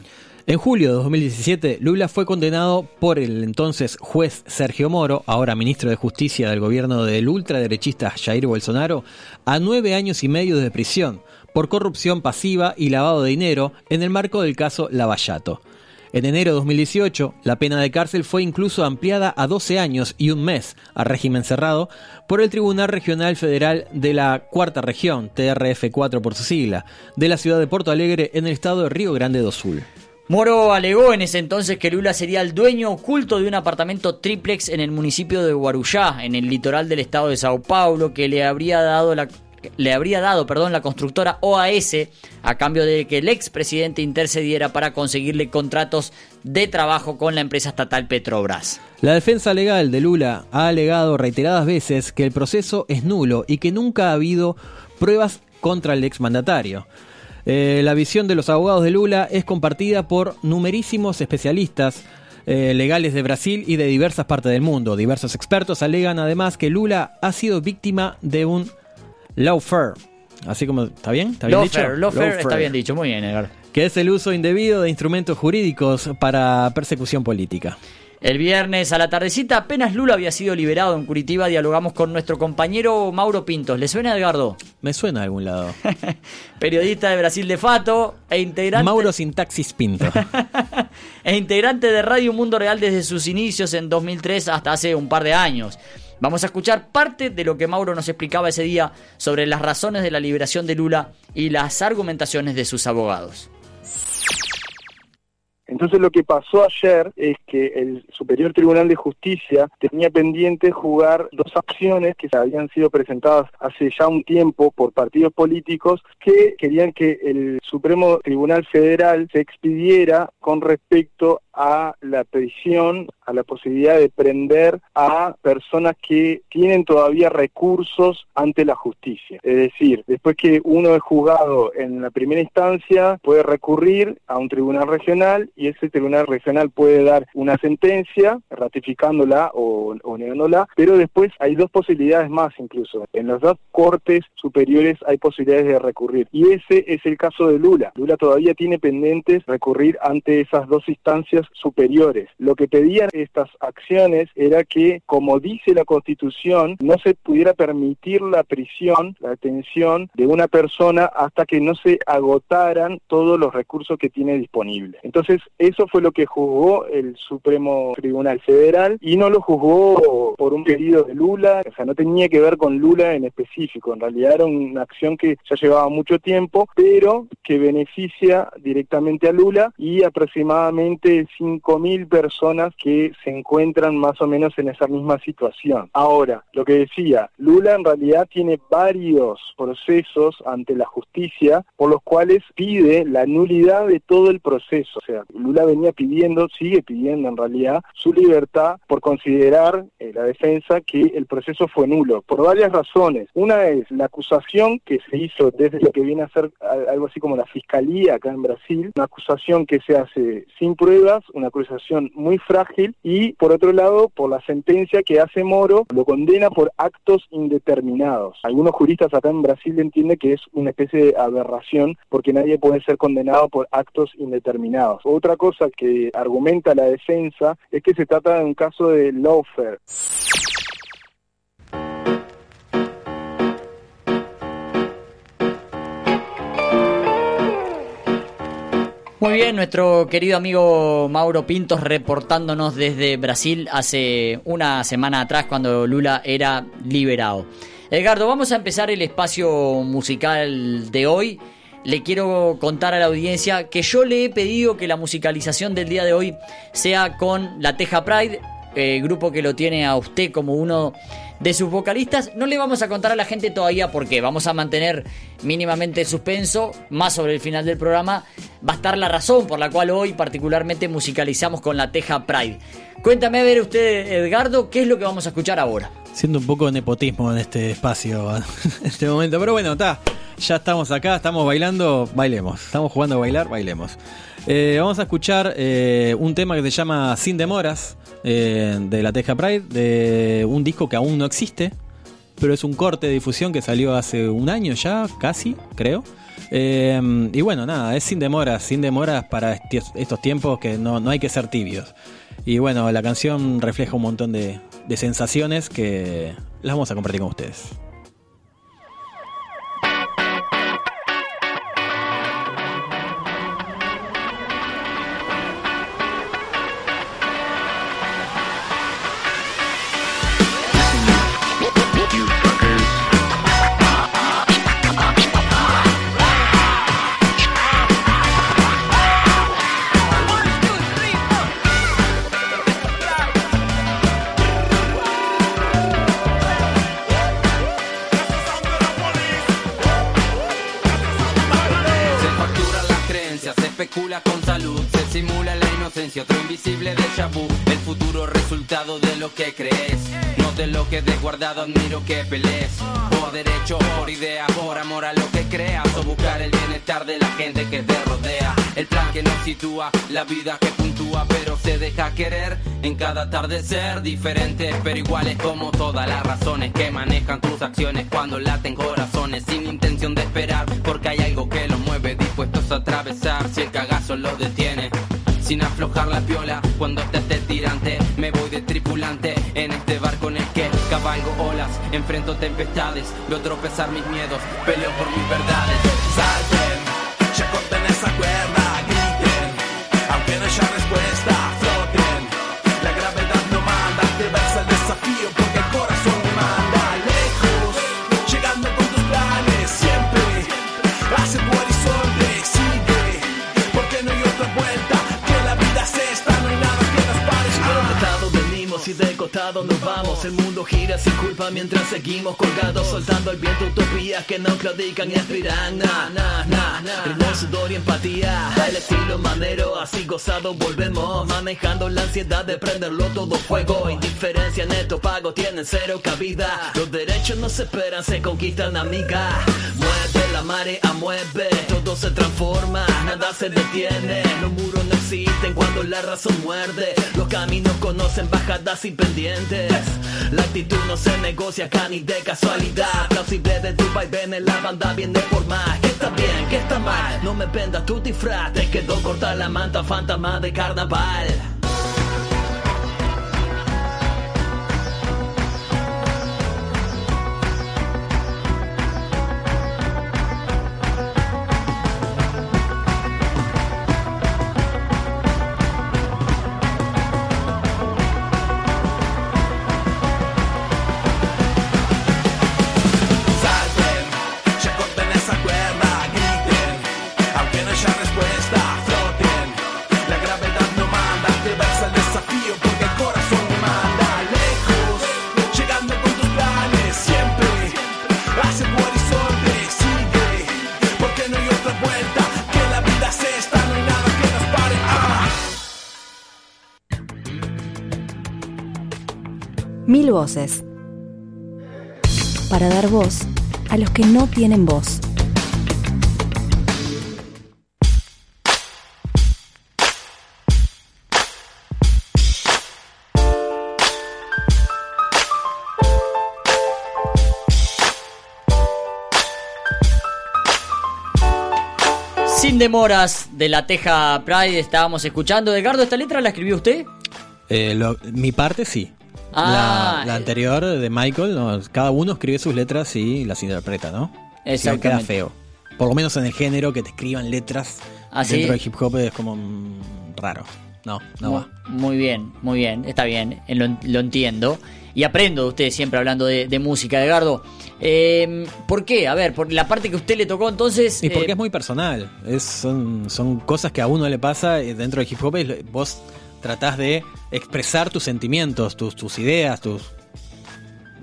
En julio de 2017, Lula fue condenado por el entonces juez Sergio Moro, ahora ministro de Justicia del gobierno del ultraderechista Jair Bolsonaro, a nueve años y medio de prisión por corrupción pasiva y lavado de dinero en el marco del caso Lavallato. En enero de 2018, la pena de cárcel fue incluso ampliada a 12 años y un mes a régimen cerrado por el Tribunal Regional Federal de la Cuarta Región, TRF4 por su sigla, de la ciudad de Porto Alegre en el estado de Río Grande do Sul. Moro alegó en ese entonces que Lula sería el dueño oculto de un apartamento triplex en el municipio de Guarujá, en el litoral del estado de Sao Paulo, que le habría dado la le habría dado, perdón, la constructora OAS a cambio de que el expresidente intercediera para conseguirle contratos de trabajo con la empresa estatal Petrobras. La defensa legal de Lula ha alegado reiteradas veces que el proceso es nulo y que nunca ha habido pruebas contra el exmandatario. Eh, la visión de los abogados de Lula es compartida por numerísimos especialistas eh, legales de Brasil y de diversas partes del mundo. Diversos expertos alegan además que Lula ha sido víctima de un lawfare. Así como, ¿está bien? ¿Está bien dicho? Lawfare, lawfare está bien dicho, muy bien, Edgar. Que es el uso indebido de instrumentos jurídicos para persecución política. El viernes a la tardecita, apenas Lula había sido liberado en Curitiba, dialogamos con nuestro compañero Mauro Pintos. ¿Le suena, Edgardo? Me suena de algún lado. Periodista de Brasil de Fato e integrante, Mauro Sintaxis Pinto. e integrante de Radio Mundo Real desde sus inicios en 2003 hasta hace un par de años. Vamos a escuchar parte de lo que Mauro nos explicaba ese día sobre las razones de la liberación de Lula y las argumentaciones de sus abogados. Entonces lo que pasó ayer es que el Superior Tribunal de Justicia tenía pendiente jugar dos acciones que habían sido presentadas hace ya un tiempo por partidos políticos que querían que el Supremo Tribunal Federal se expidiera con respecto a la prisión, a la posibilidad de prender a personas que tienen todavía recursos ante la justicia. Es decir, después que uno es juzgado en la primera instancia, puede recurrir a un tribunal regional y ese tribunal regional puede dar una sentencia ratificándola o, o negándola, pero después hay dos posibilidades más incluso. En las dos cortes superiores hay posibilidades de recurrir y ese es el caso de Lula. Lula todavía tiene pendientes recurrir ante esas dos instancias superiores. Lo que pedían estas acciones era que, como dice la Constitución, no se pudiera permitir la prisión, la detención de una persona hasta que no se agotaran todos los recursos que tiene disponibles. Entonces, eso fue lo que juzgó el Supremo Tribunal Federal y no lo juzgó por un pedido de Lula, o sea, no tenía que ver con Lula en específico, en realidad era una acción que ya llevaba mucho tiempo, pero que beneficia directamente a Lula y aproximadamente 5.000 personas que se encuentran más o menos en esa misma situación. Ahora, lo que decía, Lula en realidad tiene varios procesos ante la justicia por los cuales pide la nulidad de todo el proceso. O sea, Lula venía pidiendo, sigue pidiendo en realidad, su libertad por considerar eh, la defensa que el proceso fue nulo, por varias razones. Una es la acusación que se hizo desde lo que viene a ser algo así como la fiscalía acá en Brasil, una acusación que se hace sin pruebas, una acusación muy frágil y por otro lado por la sentencia que hace Moro, lo condena por actos indeterminados. Algunos juristas acá en Brasil entienden que es una especie de aberración porque nadie puede ser condenado por actos indeterminados. Otra cosa que argumenta la defensa es que se trata de un caso de lawfare. Muy bien, nuestro querido amigo Mauro Pintos reportándonos desde Brasil hace una semana atrás cuando Lula era liberado. Edgardo, vamos a empezar el espacio musical de hoy. Le quiero contar a la audiencia que yo le he pedido que la musicalización del día de hoy sea con la Teja Pride, eh, grupo que lo tiene a usted como uno de sus vocalistas. No le vamos a contar a la gente todavía porque vamos a mantener mínimamente suspenso. Más sobre el final del programa va a estar la razón por la cual hoy particularmente musicalizamos con la Teja Pride. Cuéntame a ver usted, Edgardo, qué es lo que vamos a escuchar ahora. Siendo un poco de nepotismo en este espacio, en este momento. Pero bueno, está. Ya estamos acá, estamos bailando, bailemos. Estamos jugando a bailar, bailemos. Eh, vamos a escuchar eh, un tema que se llama Sin Demoras eh, de la Teja Pride, de un disco que aún no existe, pero es un corte de difusión que salió hace un año ya, casi, creo. y bueno, nada, es sin demoras, sin demoras para estos tiempos que no, no hay que ser tibios. Y bueno, la canción refleja un montón de, de sensaciones que las vamos a compartir con ustedes. Admiro que pelees por derecho, por idea, por amor a lo que creas o buscar el bienestar de la gente que te rodea. El plan que nos sitúa, la vida que puntúa, pero se deja querer en cada atardecer. Diferentes pero iguales como todas las razones que manejan tus acciones cuando laten corazones sin intención de esperar, porque hay algo que los mueve dispuestos a atravesar si el cagazo los detiene sin aflojar la piola. Cuando te esté tirante, me voy de tripulante en este barco en el que cabalgo olas, enfrento tempestades, veo tropezar mis miedos, peleo por mis verdades. Salten, ya corten esa cuerda, costado nos vamos, el mundo gira sin culpa mientras seguimos colgados, soltando el viento utopías que no claudican y aspiran. Na, na, na, na. sudor y empatía, el estilo manero, así gozado volvemos, manejando la ansiedad de prenderlo todo fuego. Indiferencia, neto, pago, tienen cero cabida. Los derechos no se esperan, se conquistan, amiga. Mueve la marea, mueve, todo se transforma, nada se detiene. Los muros no existen cuando la razón muerde. Los caminos conocen bajadas y pendientes. La actitud no se negocia acá ni de casualidad. Plausible de tu en la banda viene por más. Que está bien, que está mal. No me vendas tu disfraz. Te quedó corta la manta, fantasma de carnaval. Mil voces. Para dar voz a los que no tienen voz. Sin demoras de la Teja Pride estábamos escuchando. Edgardo, ¿esta letra la escribió usted? Eh, lo- mi parte sí. Ah, la, la anterior de Michael, no, cada uno escribe sus letras y las interpreta, ¿no? No, queda feo. Por lo menos en el género que te escriban letras ¿Ah, sí? dentro del hip hop es como mm, raro. No, no Muy- va. Muy bien, muy bien, está bien, eh, lo, lo entiendo. Y aprendo de usted siempre hablando de, de música, Edgardo. Eh, ¿Por qué? A ver, por la parte que a usted le tocó entonces... Y porque eh, es muy personal. Es, son, son cosas que a uno le pasa dentro del hip hop. es vos tratás de expresar tus sentimientos, tus, tus ideas, tus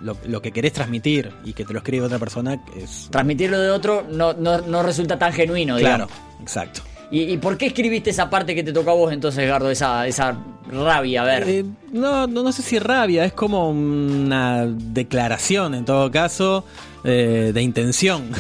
lo, lo que querés transmitir y que te lo escribe otra persona es... Transmitirlo de otro no, no, no resulta tan genuino, Claro, digamos. exacto. ¿Y, y por qué escribiste esa parte que te tocó a vos entonces, Edgardo? Esa, esa rabia, a ver. Eh, no, no, no sé si rabia, es como una declaración en todo caso eh, de intención.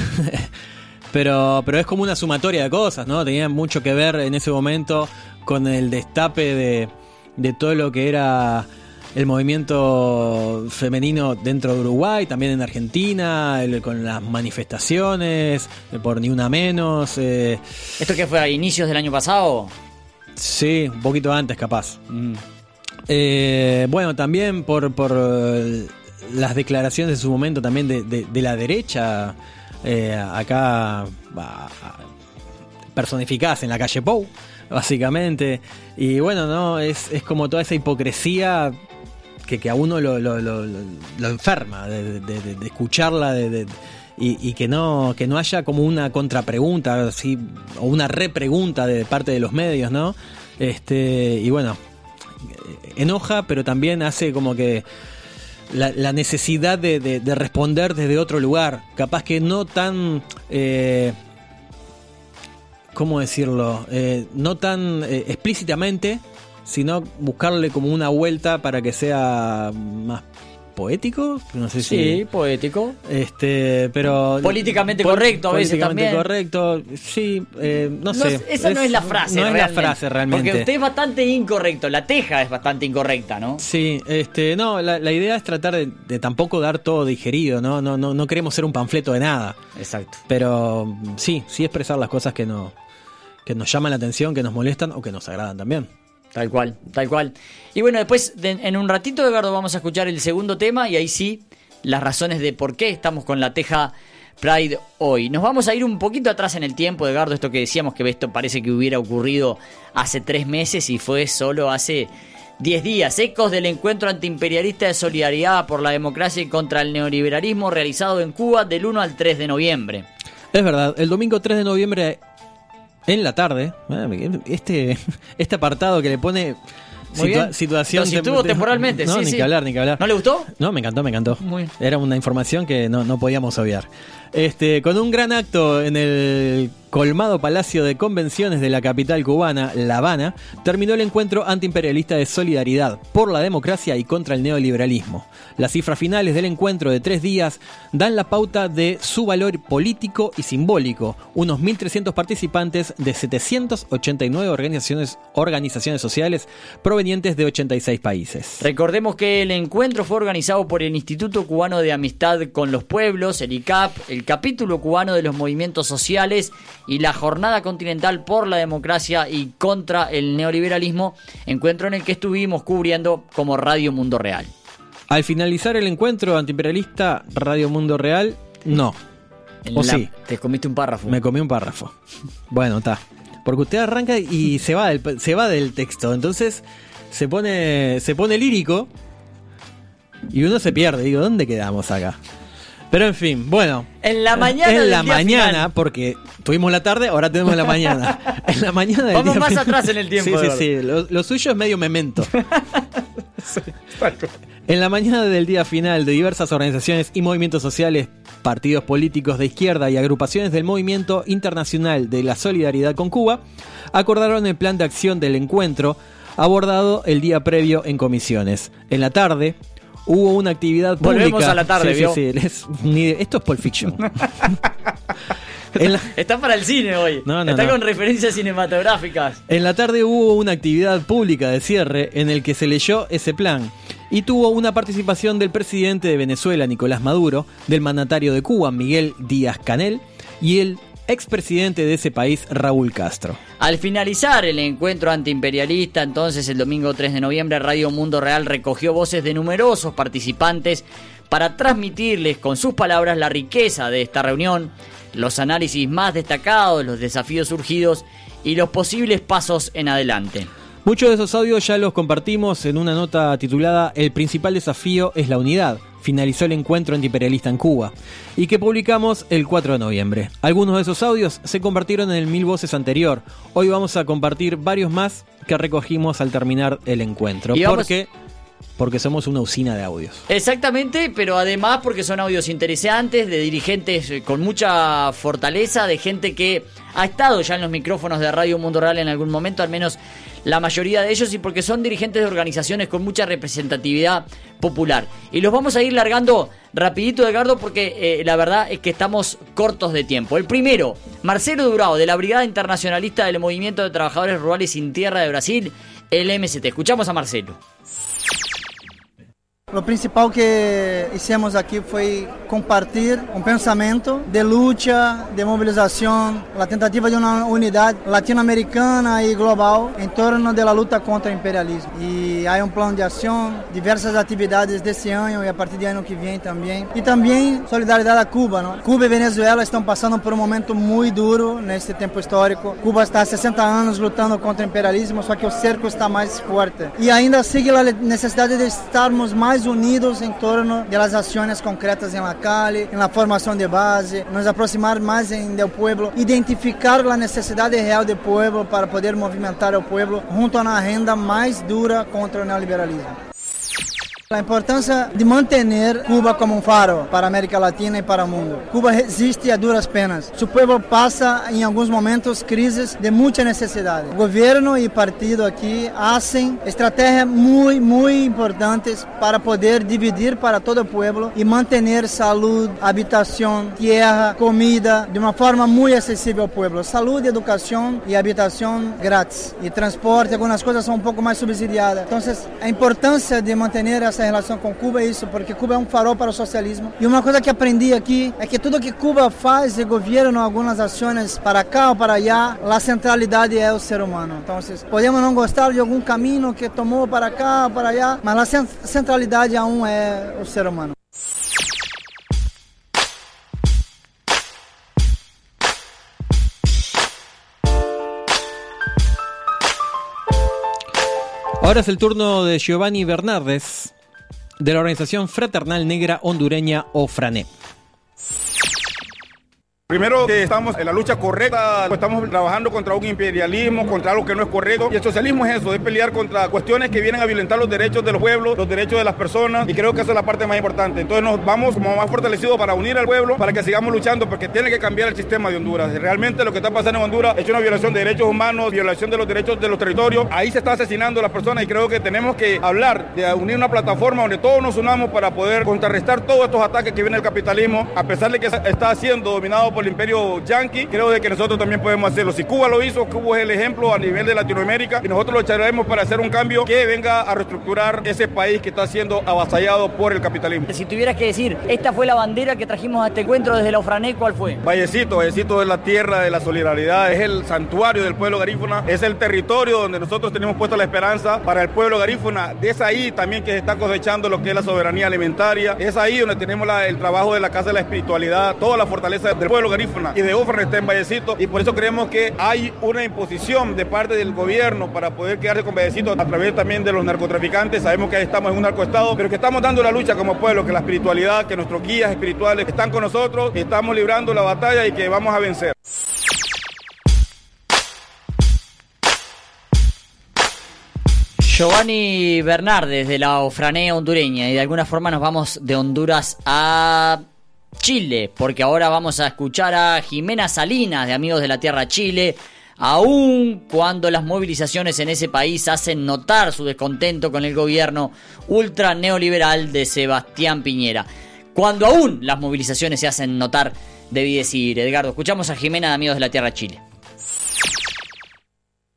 pero, pero es como una sumatoria de cosas, ¿no? Tenía mucho que ver en ese momento con el destape de, de todo lo que era el movimiento femenino dentro de Uruguay, también en Argentina, el- con las manifestaciones, eh, por ni una menos. eh, ¿Esto que fue a inicios del año pasado? Sí, un poquito antes capaz. Eh, bueno, también por, por eh, las declaraciones de su momento también de, de- de la derecha, eh, acá va, personificadas en la calle Pou, básicamente. Y bueno, no es, es como toda esa hipocresía que, que a uno lo, lo- lo- lo- enferma de, escucharla de, y, y que no que no haya como una contrapregunta así o una repregunta de parte de los medios no este y bueno enoja pero también hace como que la, la necesidad de, de- de responder desde otro lugar. Capaz que no tan eh, ¿cómo decirlo? Eh, no tan eh, explícitamente, sino buscarle como una vuelta para que sea más poético, no sé si... Sí, poético. Este, pero... Políticamente Pol- correcto a veces políticamente también. correcto, sí, eh, no, No, sé. esa no es la frase. No es la realmente. frase realmente. Porque usted es bastante incorrecto. La teja es bastante incorrecta, ¿no? Sí, este, no, la, la idea es tratar de, de tampoco dar todo digerido, ¿no? No, no, no queremos ser un panfleto de nada. Exacto. Pero sí, sí expresar las cosas que no, que nos llaman la atención, que nos molestan o que nos agradan también. Tal cual, tal cual. Y bueno, después de- en un ratito, Edgardo, vamos a escuchar el segundo tema y ahí sí, las razones de por qué estamos con la teja Pride hoy. Nos vamos a ir un poquito atrás en el tiempo, Edgardo, esto que decíamos que esto parece que hubiera ocurrido hace tres meses y fue solo hace 10 días. Ecos del encuentro antiimperialista de solidaridad por la democracia y contra el neoliberalismo realizado en Cuba del 1 al 3 de noviembre. Es verdad, el domingo 3 de noviembre en la tarde, eh, este, este apartado que le pone Muy bien. situación... Situó tem- temporalmente, No, sí, ni sí. que hablar, ni que hablar. ¿No le gustó? No, me encantó, me encantó. Muy bien. Era una información que no, no podíamos obviar. Este, con un gran acto en el colmado Palacio de Convenciones de la capital cubana, La Habana, terminó el encuentro antiimperialista de solidaridad por la democracia y contra el neoliberalismo. Las cifras finales del encuentro de tres días dan la pauta de su valor político y simbólico. Unos 1.300 participantes de 789 organizaciones, organizaciones sociales provenientes de 86 países. Recordemos que el encuentro fue organizado por el Instituto Cubano de Amistad con los Pueblos, el ICAP, el Capítulo Cubano de los Movimientos Sociales y la Jornada Continental por la Democracia y contra el Neoliberalismo, encuentro en el que estuvimos cubriendo como Radio Mundo Real. Al finalizar el encuentro antiimperialista Radio Mundo Real, no. En ¿O la- sí? Te comiste un párrafo. Me comí un párrafo. Bueno, está. Porque usted arranca y se va del, se va del texto. Entonces se pone, se pone lírico y uno se pierde. Digo, ¿dónde quedamos acá? Pero en fin, bueno. En la mañana En la mañana, final. porque tuvimos la tarde, ahora tenemos la mañana. En la mañana del Vamos día más final- atrás en el tiempo, Sí, sí, sí. Lo, lo suyo es medio memento. En la mañana del día final de diversas organizaciones y movimientos sociales, partidos políticos de izquierda y agrupaciones del Movimiento Internacional de la Solidaridad con Cuba acordaron el plan de acción del encuentro abordado el día previo en comisiones. En la tarde, hubo una actividad pública. Volvemos a la tarde, Sí, ¿vio? sí, sí, es- ni- esto es Pulp Fiction. La- Está para el cine hoy. No, no, Está no. con referencias cinematográficas. En la tarde hubo una actividad pública de cierre en el que se leyó ese plan y tuvo una participación del presidente de Venezuela, Nicolás Maduro, del mandatario de Cuba, Miguel Díaz Canel, y el expresidente de ese país, Raúl Castro. Al finalizar el encuentro antiimperialista, entonces el domingo 3 de noviembre, Radio Mundo Real recogió voces de numerosos participantes para transmitirles con sus palabras la riqueza de esta reunión, los análisis más destacados, los desafíos surgidos y los posibles pasos en adelante. Muchos de esos audios ya los compartimos en una nota titulada El principal desafío es la unidad. Finalizó el encuentro antiimperialista en Cuba y que publicamos el 4 de noviembre. Algunos de esos audios se compartieron en el Mil Voces anterior. Hoy vamos a compartir varios más que recogimos al terminar el encuentro. Y Porque, porque somos una usina de audios. Exactamente, pero además porque son audios interesantes, de dirigentes eh, con mucha fortaleza, de gente que ha estado ya en los micrófonos de Radio Mundo Real en algún momento, al menos la mayoría de ellos, y porque son dirigentes de organizaciones con mucha representatividad popular. Y los vamos a ir largando rapidito, Edgardo, porque eh, la verdad es que estamos cortos de tiempo. El primero, Marcelo Durao, de la Brigada Internacionalista del Movimiento de Trabajadores Rurales Sin Tierra de Brasil, el MST. Escuchamos a Marcelo. O principal que hicimos aqui foi compartilhar um pensamento de luta, de mobilização, a tentativa de uma unidade latino-americana e global em torno da luta contra o imperialismo. E há um plano de ação, diversas atividades desse ano e a partir do ano que vem também. E também solidariedade a Cuba. Não? Cuba e Venezuela estão passando por um momento muito duro nesse tempo histórico. Cuba está há 60 anos lutando contra o imperialismo, só que o cerco está mais forte. E ainda sigue a necessidade de estarmos mais unidos em torno das ações concretas em la em la formação de base, nos aproximar mais em, do pueblo, identificar a necessidade real do pueblo para poder movimentar o pueblo junto a uma agenda mais dura contra o neoliberalismo. A importância de manter Cuba como um faro para a América Latina e para o mundo. Cuba resiste a duras penas. Seu povo passa em alguns momentos crises de muita necessidade. O governo e partido aqui fazem estratégias muito, muito importantes para poder dividir para todo o povo e manter saúde, habitação, terra, comida de uma forma muito acessível ao povo. Saúde, educação e habitação grátis. E transporte, algumas coisas são um pouco mais subsidiadas. Então, a importância de manter essa relação com Cuba é isso, porque Cuba é um farol para o socialismo. E uma coisa que aprendi aqui é que tudo que Cuba faz e governo algumas ações para cá ou para allá, a centralidade é o ser humano. Então, podemos não gostar de algum caminho que tomou para cá ou para allá, mas a centralidade a um é o ser humano. Ahora es el turno de Giovanni Bernardes, de la organización Fraternal Negra Hondureña o FRANE. Primero que estamos en la lucha correcta, estamos trabajando contra un imperialismo, contra algo que no es correcto. Y el socialismo es eso, es pelear contra cuestiones que vienen a violentar los derechos de los pueblos, los derechos de las personas. Y creo que esa es la parte más importante. Entonces nos vamos como más fortalecidos para unir al pueblo, para que sigamos luchando, porque tiene que cambiar el sistema de Honduras. Realmente lo que está pasando en Honduras es una violación de derechos humanos, violación de los derechos de los territorios. Ahí se está asesinando a las personas y creo que tenemos que hablar de unir una plataforma donde todos nos unamos para poder contrarrestar todos estos ataques que viene el capitalismo, a pesar de que está siendo dominado por el imperio yanqui, creo de que nosotros también podemos hacerlo. Si Cuba lo hizo, Cuba es el ejemplo a nivel de Latinoamérica y nosotros lo echaremos para hacer un cambio que venga a reestructurar ese país que está siendo avasallado por el capitalismo. Si tuvieras que decir, esta fue la bandera que trajimos a este encuentro desde la Ofrané, ¿cuál fue? Vallecito, Vallecito es la tierra de la solidaridad, es el santuario del pueblo garífuna, es el territorio donde nosotros tenemos puesta la esperanza para el pueblo garífuna. Es ahí también que se está cosechando lo que es la soberanía alimentaria, es ahí donde tenemos la, el trabajo de la Casa de la Espiritualidad, toda la fortaleza del pueblo garífuna y de Ofran está en Vallecito y por eso creemos que hay una imposición de parte del gobierno para poder quedarse con Vallecito a través también de los narcotraficantes. Sabemos que ahí estamos en un narcoestado, pero que estamos dando la lucha como pueblo, que la espiritualidad, que nuestros guías espirituales están con nosotros, estamos librando la batalla y que vamos a vencer. Giovanni Bernardes de la Ofrané hondureña y de alguna forma nos vamos de Honduras a Chile, porque ahora vamos a escuchar a Jimena Salinas de Amigos de la Tierra Chile, aun cuando las movilizaciones en ese país hacen notar su descontento con el gobierno ultra neoliberal de Sebastián Piñera. Cuando aún las movilizaciones se hacen notar, debí decir, Edgardo, escuchamos a Jimena de Amigos de la Tierra Chile.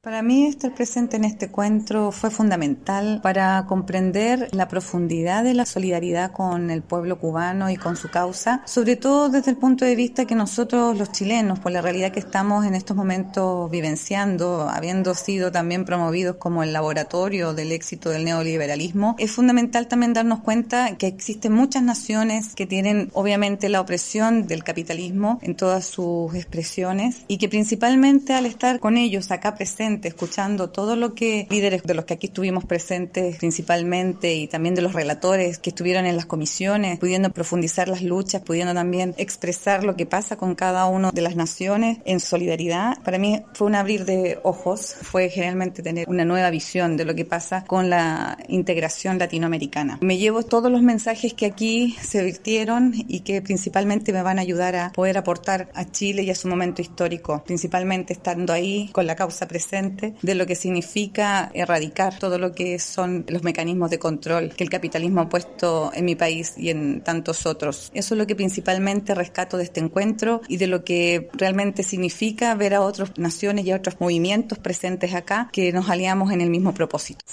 Para mí estar presente en este encuentro fue fundamental para comprender la profundidad de la solidaridad con el pueblo cubano y con su causa, sobre todo desde el punto de vista que nosotros los chilenos, por la realidad que estamos en estos momentos vivenciando, habiendo sido también promovidos como el laboratorio del éxito del neoliberalismo, es fundamental también darnos cuenta que existen muchas naciones que tienen obviamente la opresión del capitalismo en todas sus expresiones y que principalmente al estar con ellos acá presentes, escuchando todo lo que líderes de los que aquí estuvimos presentes principalmente y también de los relatores que estuvieron en las comisiones, pudiendo profundizar las luchas, pudiendo también expresar lo que pasa con cada una de las naciones en solidaridad. Para mí fue un abrir de ojos, fue generalmente tener una nueva visión de lo que pasa con la integración latinoamericana. Me llevo todos los mensajes que aquí se virtieron y que principalmente me van a ayudar a poder aportar a Chile y a su momento histórico, principalmente estando ahí con la causa presente de lo que significa erradicar todo lo que son los mecanismos de control que el capitalismo ha puesto en mi país y en tantos otros. Eso es lo que principalmente rescato de este encuentro y de lo que realmente significa ver a otras naciones y a otros movimientos presentes acá que nos aliamos en el mismo propósito.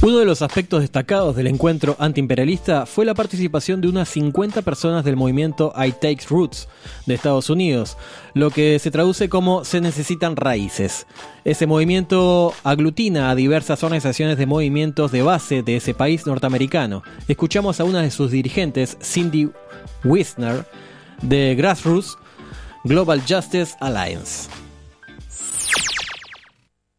Uno de los aspectos destacados del encuentro antiimperialista fue la participación de unas 50 personas del movimiento I Takes Roots de Estados Unidos, lo que se traduce como Se necesitan raíces. Ese movimiento aglutina a diversas organizaciones de movimientos de base de ese país norteamericano. Escuchamos a una de sus dirigentes, Cindy Wisner, de Grassroots Global Justice Alliance.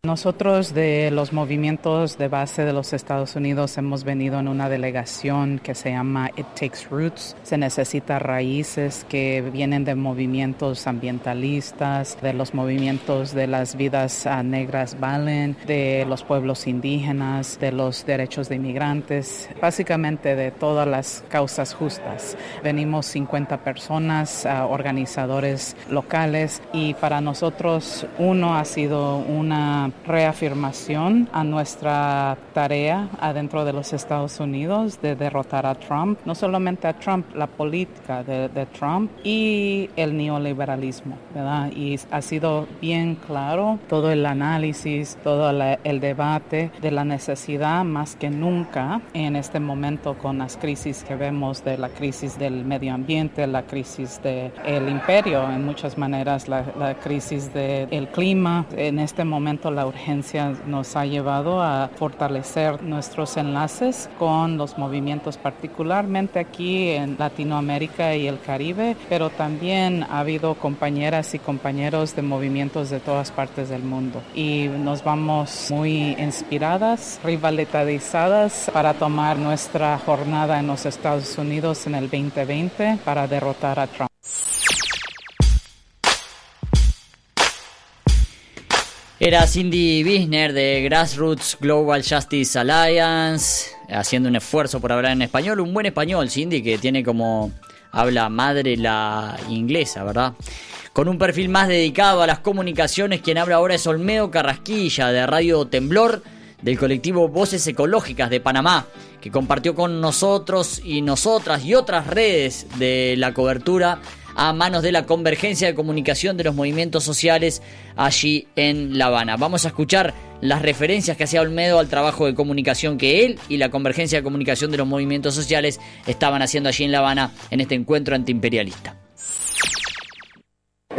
Nosotros de los movimientos de base de los Estados Unidos hemos venido en una delegación que se llama It Takes Roots. Se necesita raíces que vienen de movimientos ambientalistas, de los movimientos de las vidas ah, negras valen, de los pueblos indígenas, de los derechos de inmigrantes, básicamente de todas las causas justas. Venimos 50 personas, ah, organizadores locales y para nosotros uno ha sido una reafirmación a nuestra tarea adentro de los Estados Unidos de derrotar a Trump, no solamente a Trump, la política de, Trump y el neoliberalismo, ¿verdad? Y ha sido bien claro todo el análisis, todo el debate de la necesidad más que nunca en este momento con las crisis que vemos de la crisis del medio ambiente, la crisis del imperio, en muchas maneras la, la crisis del clima, en este momento la urgencia nos ha llevado a fortalecer nuestros enlaces con los movimientos, particularmente aquí en Latinoamérica y el Caribe, pero también ha habido compañeras y compañeros de movimientos de todas partes del mundo. Y nos vamos muy inspiradas, rivalizadas para tomar nuestra jornada en los Estados Unidos en el 2020 para derrotar a Trump. Era Cindy Wisner de Grassroots Global Justice Alliance, haciendo un esfuerzo por hablar en español. Un buen español, Cindy, que tiene como habla madre la inglesa, ¿verdad? Con un perfil más dedicado a las comunicaciones, quien habla ahora es Olmedo Carrasquilla de Radio Temblor, del colectivo Voces Ecológicas de Panamá, que compartió con nosotros y nosotras y otras redes de la cobertura a manos de la convergencia de comunicación de los movimientos sociales allí en La Habana. Vamos a escuchar las referencias que hacía Olmedo al trabajo de comunicación que él y la convergencia de comunicación de los movimientos sociales estaban haciendo allí en La Habana en este encuentro antiimperialista.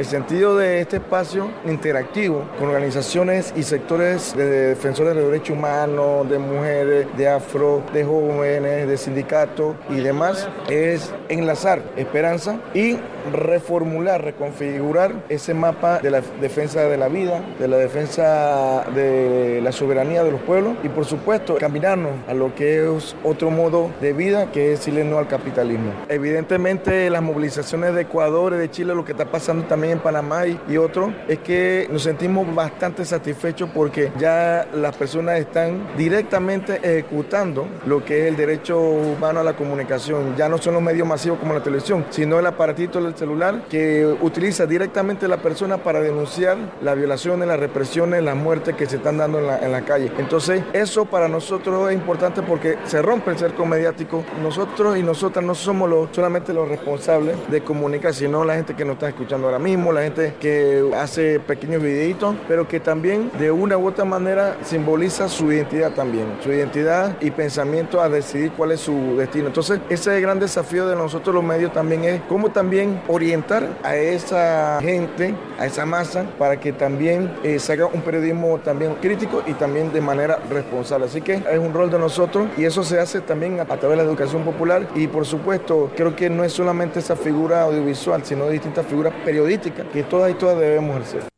El sentido de este espacio interactivo con organizaciones y sectores de defensores de derechos humanos, de mujeres, de afro, de jóvenes, de sindicatos y demás es enlazar esperanza y reformular, reconfigurar ese mapa de la defensa de la vida, de la defensa de la soberanía de los pueblos y por supuesto caminarnos a lo que es otro modo de vida que es chileno al capitalismo. Evidentemente las movilizaciones de Ecuador y de Chile, lo que está pasando también en Panamá y, y otros, es que nos sentimos bastante satisfechos porque ya las personas están directamente ejecutando lo que es el derecho humano a la comunicación. Ya no son los medios masivos como la televisión, sino el aparatito del celular que utiliza directamente la persona para denunciar las violaciones, las represiones, las muertes que se están dando en la, en calle. Entonces, eso para nosotros es importante porque se rompe el cerco mediático. Nosotros y nosotras no somos los, solamente los responsables de comunicar, sino la gente que nos está escuchando ahora mismo, la gente que hace pequeños videitos, pero que también de una u otra manera simboliza su identidad también, su identidad y pensamiento a decidir cuál es su destino. Entonces, ese es el gran desafío de nosotros los medios también es cómo también orientar a esa gente, a esa masa, para que también eh, se haga un periodismo también crítico y también de manera responsable. Así que es un rol de nosotros y eso se hace también a, través de la educación popular y por supuesto creo que no es solamente esa figura audiovisual, sino distintas figuras periodísticas que todas y todas debemos ejercer.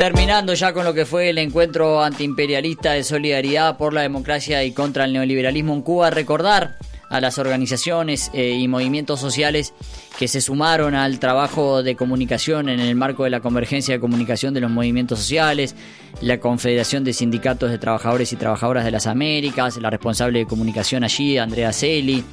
Terminando ya con lo que fue el encuentro antiimperialista de solidaridad por la democracia y contra el neoliberalismo en Cuba, recordar a las organizaciones eh, y movimientos sociales que se sumaron al trabajo de comunicación en el marco de la convergencia de comunicación de los movimientos sociales, la Confederación de Sindicatos de Trabajadores y Trabajadoras de las Américas, la responsable de comunicación allí, Andrea Celi,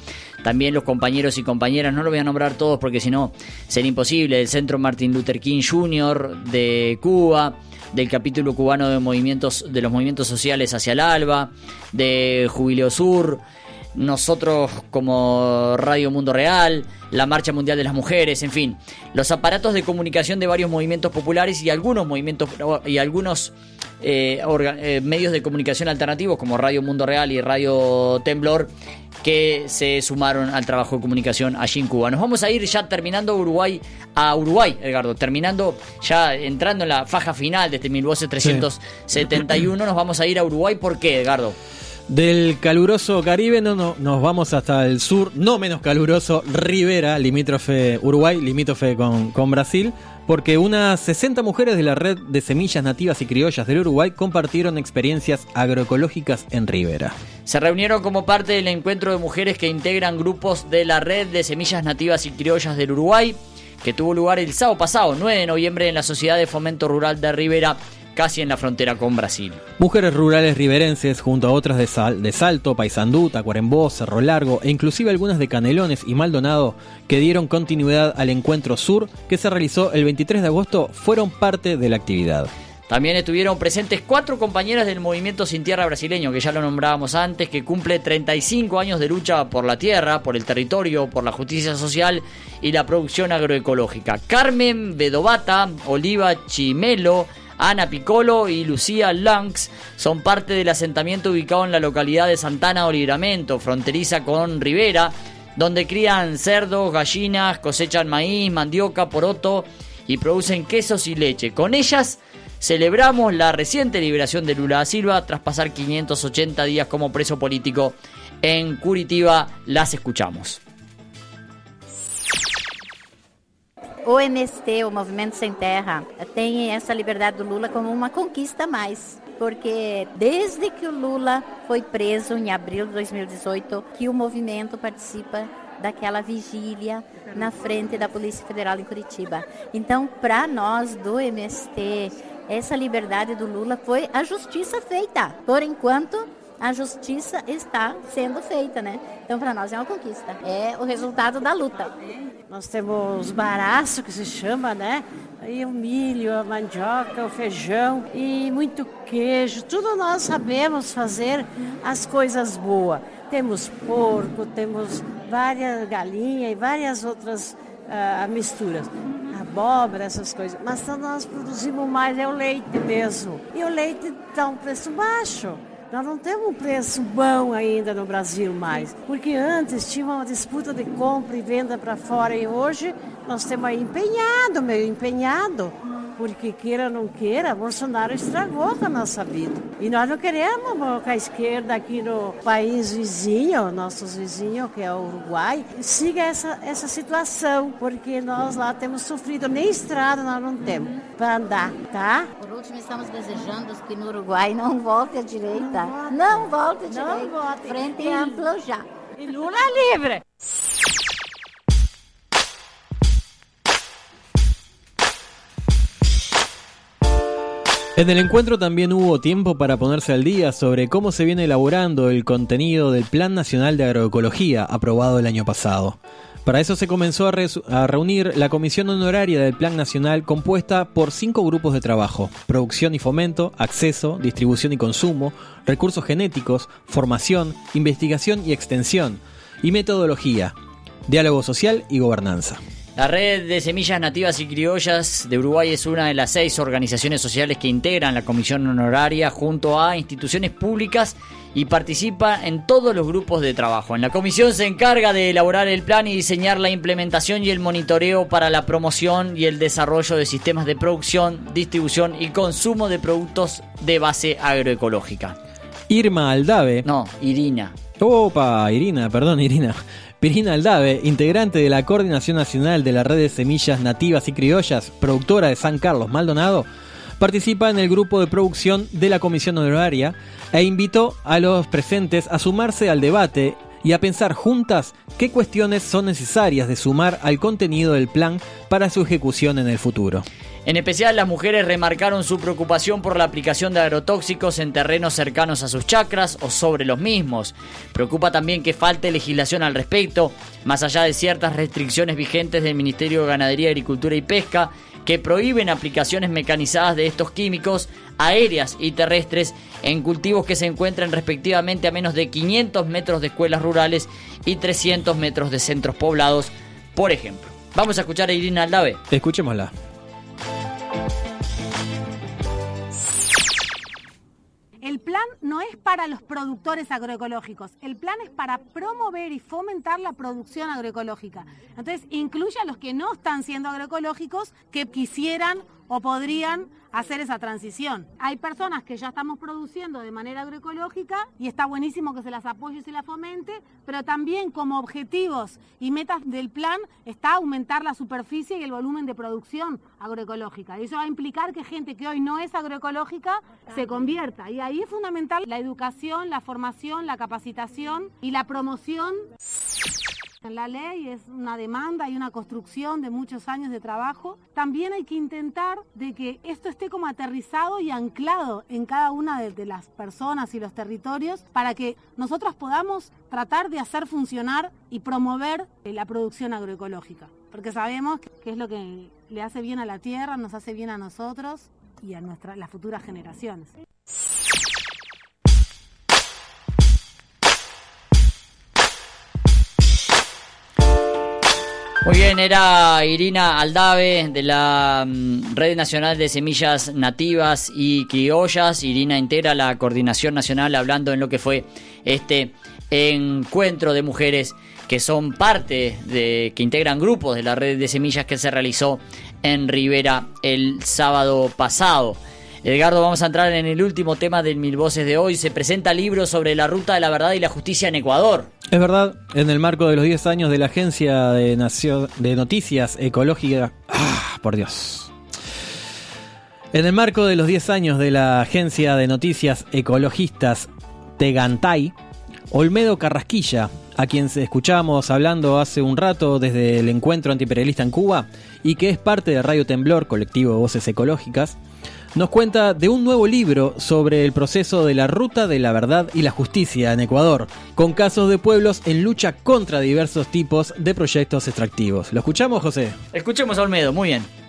también los compañeros y compañeras, no lo voy a nombrar todos porque si no sería imposible, del Centro Martin Luther King Jr. de Cuba, del capítulo cubano de movimientos de los movimientos sociales hacia el alba, de Jubileo Sur, nosotros como Radio Mundo Real, la Marcha Mundial de las Mujeres, en fin, los aparatos de comunicación de varios movimientos populares y algunos movimientos y algunos eh, eh, medios de comunicación alternativos como Radio Mundo Real y Radio Temblor que se sumaron al trabajo de comunicación allí en Cuba. Nos vamos a ir ya terminando Uruguay a Uruguay, Edgardo, terminando ya entrando en la faja final de este 1371, nos vamos a ir a Uruguay. ¿Por qué, Edgardo? Del caluroso Caribe no, no, nos vamos hasta el sur, no menos caluroso, Rivera, limítrofe Uruguay, limítrofe con, con Brasil, porque unas 60 mujeres de la red de semillas nativas y criollas del Uruguay compartieron experiencias agroecológicas en Rivera. Se reunieron como parte del encuentro de mujeres que integran grupos de la red de semillas nativas y criollas del Uruguay, que tuvo lugar el sábado pasado, 9 de noviembre, en la Sociedad de Fomento Rural de Rivera, casi en la frontera con Brasil. Mujeres rurales riverenses junto a otras de, Sal- de Salto, Paysandú, Tacuarembó, Cerro Largo e inclusive algunas de Canelones y Maldonado que dieron continuidad al encuentro sur que se realizó el 23 de agosto fueron parte de la actividad. También estuvieron presentes cuatro compañeras del movimiento Sin Tierra brasileño, que ya lo nombrábamos antes, que cumple 35 años de lucha por la tierra, por el territorio, por la justicia social y la producción agroecológica. Carmen Bedovata, Oliva Chimelo, Ana Piccolo y Lucía Lanx son parte del asentamiento ubicado en la localidad de Santana o Libramento, fronteriza con Rivera, donde crían cerdos, gallinas, cosechan maíz, mandioca, poroto y producen quesos y leche. Con ellas celebramos la reciente liberación de Lula da Silva tras pasar 580 días como preso político en Curitiba. Las escuchamos. O MST, o Movimento Sem Terra, tem essa liberdade do Lula como uma conquista a mais. Porque desde que o Lula foi preso em abril de 2018, que o movimento participa daquela vigília na frente da Polícia Federal em Curitiba. Então, para nós do MST, essa liberdade do Lula foi a justiça feita. Por enquanto, a justiça está sendo feita, né? Então, para nós é uma conquista. É o resultado da luta. Nós temos baraço, que se chama, né? Aí o milho, a mandioca, o feijão e muito queijo. Tudo nós sabemos fazer as coisas boas. Temos porco, temos várias galinhas e várias outras ah, misturas. Abóbora, essas coisas. Mas nós produzimos mais é o leite mesmo. E o leite está um preço baixo. Nós não temos um preço bom ainda no Brasil mais, porque antes tinha uma disputa de compra e venda para fora e hoje nós temos empenhado, meio empenhado, porque queira ou não queira, Bolsonaro estragou com a nossa vida. E nós não queremos que a esquerda aqui no país vizinho, nossos vizinhos, que é o Uruguai, siga essa, essa situação, porque nós lá temos sofrido, nem estrada nós não temos para andar, tá? Por último, estamos desejando que no Uruguai não volte à direita. Não volte à Não direita. volte. Frente E- amplo já. E Lula livre! En el encuentro también hubo tiempo para ponerse al día sobre cómo se viene elaborando el contenido del Plan Nacional de Agroecología aprobado el año pasado. Para eso se comenzó a, reunir la comisión honoraria del Plan Nacional compuesta por cinco grupos de trabajo, producción y fomento, acceso, distribución y consumo, recursos genéticos, formación, investigación y extensión, y metodología, diálogo social y gobernanza. La red de semillas nativas y criollas de Uruguay es una de las seis organizaciones sociales que integran la comisión honoraria junto a instituciones públicas y participa en todos los grupos de trabajo. En la comisión se encarga de elaborar el plan y diseñar la implementación y el monitoreo para la promoción y el desarrollo de sistemas de producción, distribución y consumo de productos de base agroecológica. Irma Aldave. No, Irina. Opa, Irina, perdón, Irina. Pirina Aldave, integrante de la Coordinación Nacional de la Red de Semillas Nativas y Criollas, productora de San Carlos Maldonado, participa en el grupo de producción de la Comisión Honoraria e invitó a los presentes a sumarse al debate y a pensar juntas qué cuestiones son necesarias de sumar al contenido del plan para su ejecución en el futuro. En especial las mujeres remarcaron su preocupación por la aplicación de agrotóxicos en terrenos cercanos a sus chacras o sobre los mismos. Preocupa también que falte legislación al respecto, más allá de ciertas restricciones vigentes del Ministerio de Ganadería, Agricultura y Pesca que prohíben aplicaciones mecanizadas de estos químicos aéreas y terrestres en cultivos que se encuentran respectivamente a menos de 500 metros de escuelas rurales y 300 metros de centros poblados, por ejemplo. Vamos a escuchar a Irina Aldave. Escuchémosla. El plan no es para los productores agroecológicos, el plan es para promover y fomentar la producción agroecológica. Entonces, incluye a los que no están siendo agroecológicos que quisieran o podrían hacer esa transición. Hay personas que ya estamos produciendo de manera agroecológica y está buenísimo que se las apoye y se las fomente, pero también como objetivos y metas del plan está aumentar la superficie y el volumen de producción agroecológica. Y eso va a implicar que gente que hoy no es agroecológica se convierta. Y ahí es fundamental la educación, la formación, la capacitación y la promoción. La ley es una demanda y una construcción de muchos años de trabajo. También hay que intentar de que esto esté como aterrizado y anclado en cada una de, de las personas y los territorios para que nosotros podamos tratar de hacer funcionar y promover eh, la producción agroecológica. Porque sabemos que es lo que le hace bien a la tierra, nos hace bien a nosotros y a nuestra, las futuras generaciones. Muy bien, era Irina Aldave de la mm, Red Nacional de Semillas Nativas y Criollas. Irina integra la Coordinación Nacional hablando en lo que fue este encuentro de mujeres que son parte de, que integran grupos de la red de semillas que se realizó en Rivera el sábado pasado. Edgardo, vamos a entrar en el último tema del Mil Voces de hoy. Se presenta libro sobre la ruta de la verdad y la justicia en Ecuador. Es verdad, en el marco de los 10 años de la Agencia de, Noticias Ecológicas... Ah, por Dios. En el marco de los 10 años de la Agencia de Noticias Ecologistas Tegantay, Olmedo Carrasquilla, a quien escuchamos hablando hace un rato desde el encuentro antiimperialista en Cuba y que es parte de Radio Temblor, colectivo de voces ecológicas, nos cuenta de un nuevo libro sobre el proceso de la ruta de la verdad y la justicia en Ecuador, con casos de pueblos en lucha contra diversos tipos de proyectos extractivos. ¿Lo escuchamos, José? Escuchemos a Olmedo, muy bien.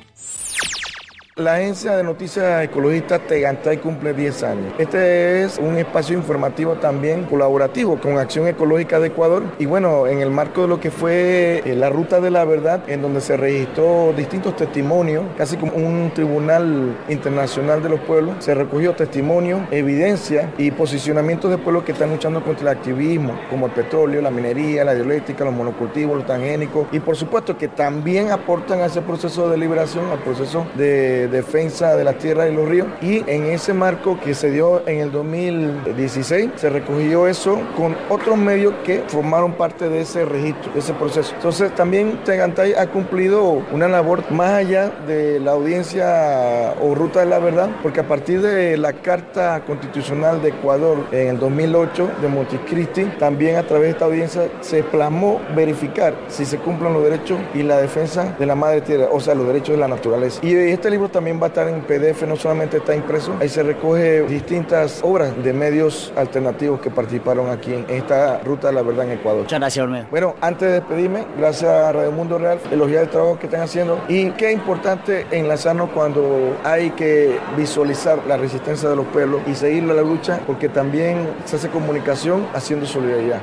La agencia de noticias ecologistas Tegantay cumple 10 años. Este es un espacio informativo también colaborativo con Acción Ecológica de Ecuador y bueno, en el marco de lo que fue eh, la Ruta de la Verdad, en donde se registró distintos testimonios, casi como un tribunal internacional de los pueblos, se recogió testimonio, evidencia y posicionamientos de pueblos que están luchando contra el activismo, como el petróleo, la minería, la hidroeléctrica, los monocultivos, los transgénicos y por supuesto que también aportan a ese proceso de liberación, al proceso de defensa de las tierras y los ríos. Y en ese marco que se dio en el 2016, se recogió eso con otros medios que formaron parte de ese registro, de ese proceso. Entonces también Tegantay ha cumplido una labor más allá de la audiencia o ruta de la verdad, porque a partir de la Carta Constitucional de Ecuador en el 2008 de Montecristi, también a través de esta audiencia se plasmó verificar si se cumplen los derechos y la defensa de la madre tierra, o sea, los derechos de la naturaleza. Y este libro libro también va a estar en PDF, no solamente está impreso. Ahí se recoge distintas obras de medios alternativos que participaron aquí en esta ruta de la verdad en Ecuador. Muchas gracias, Olmedo. Bueno, antes de despedirme, gracias a Radio Mundo Real, elogiar el trabajo que están haciendo y qué importante enlazarnos cuando hay que visualizar la resistencia de los pueblos y seguir la lucha, porque también se hace comunicación haciendo solidaridad.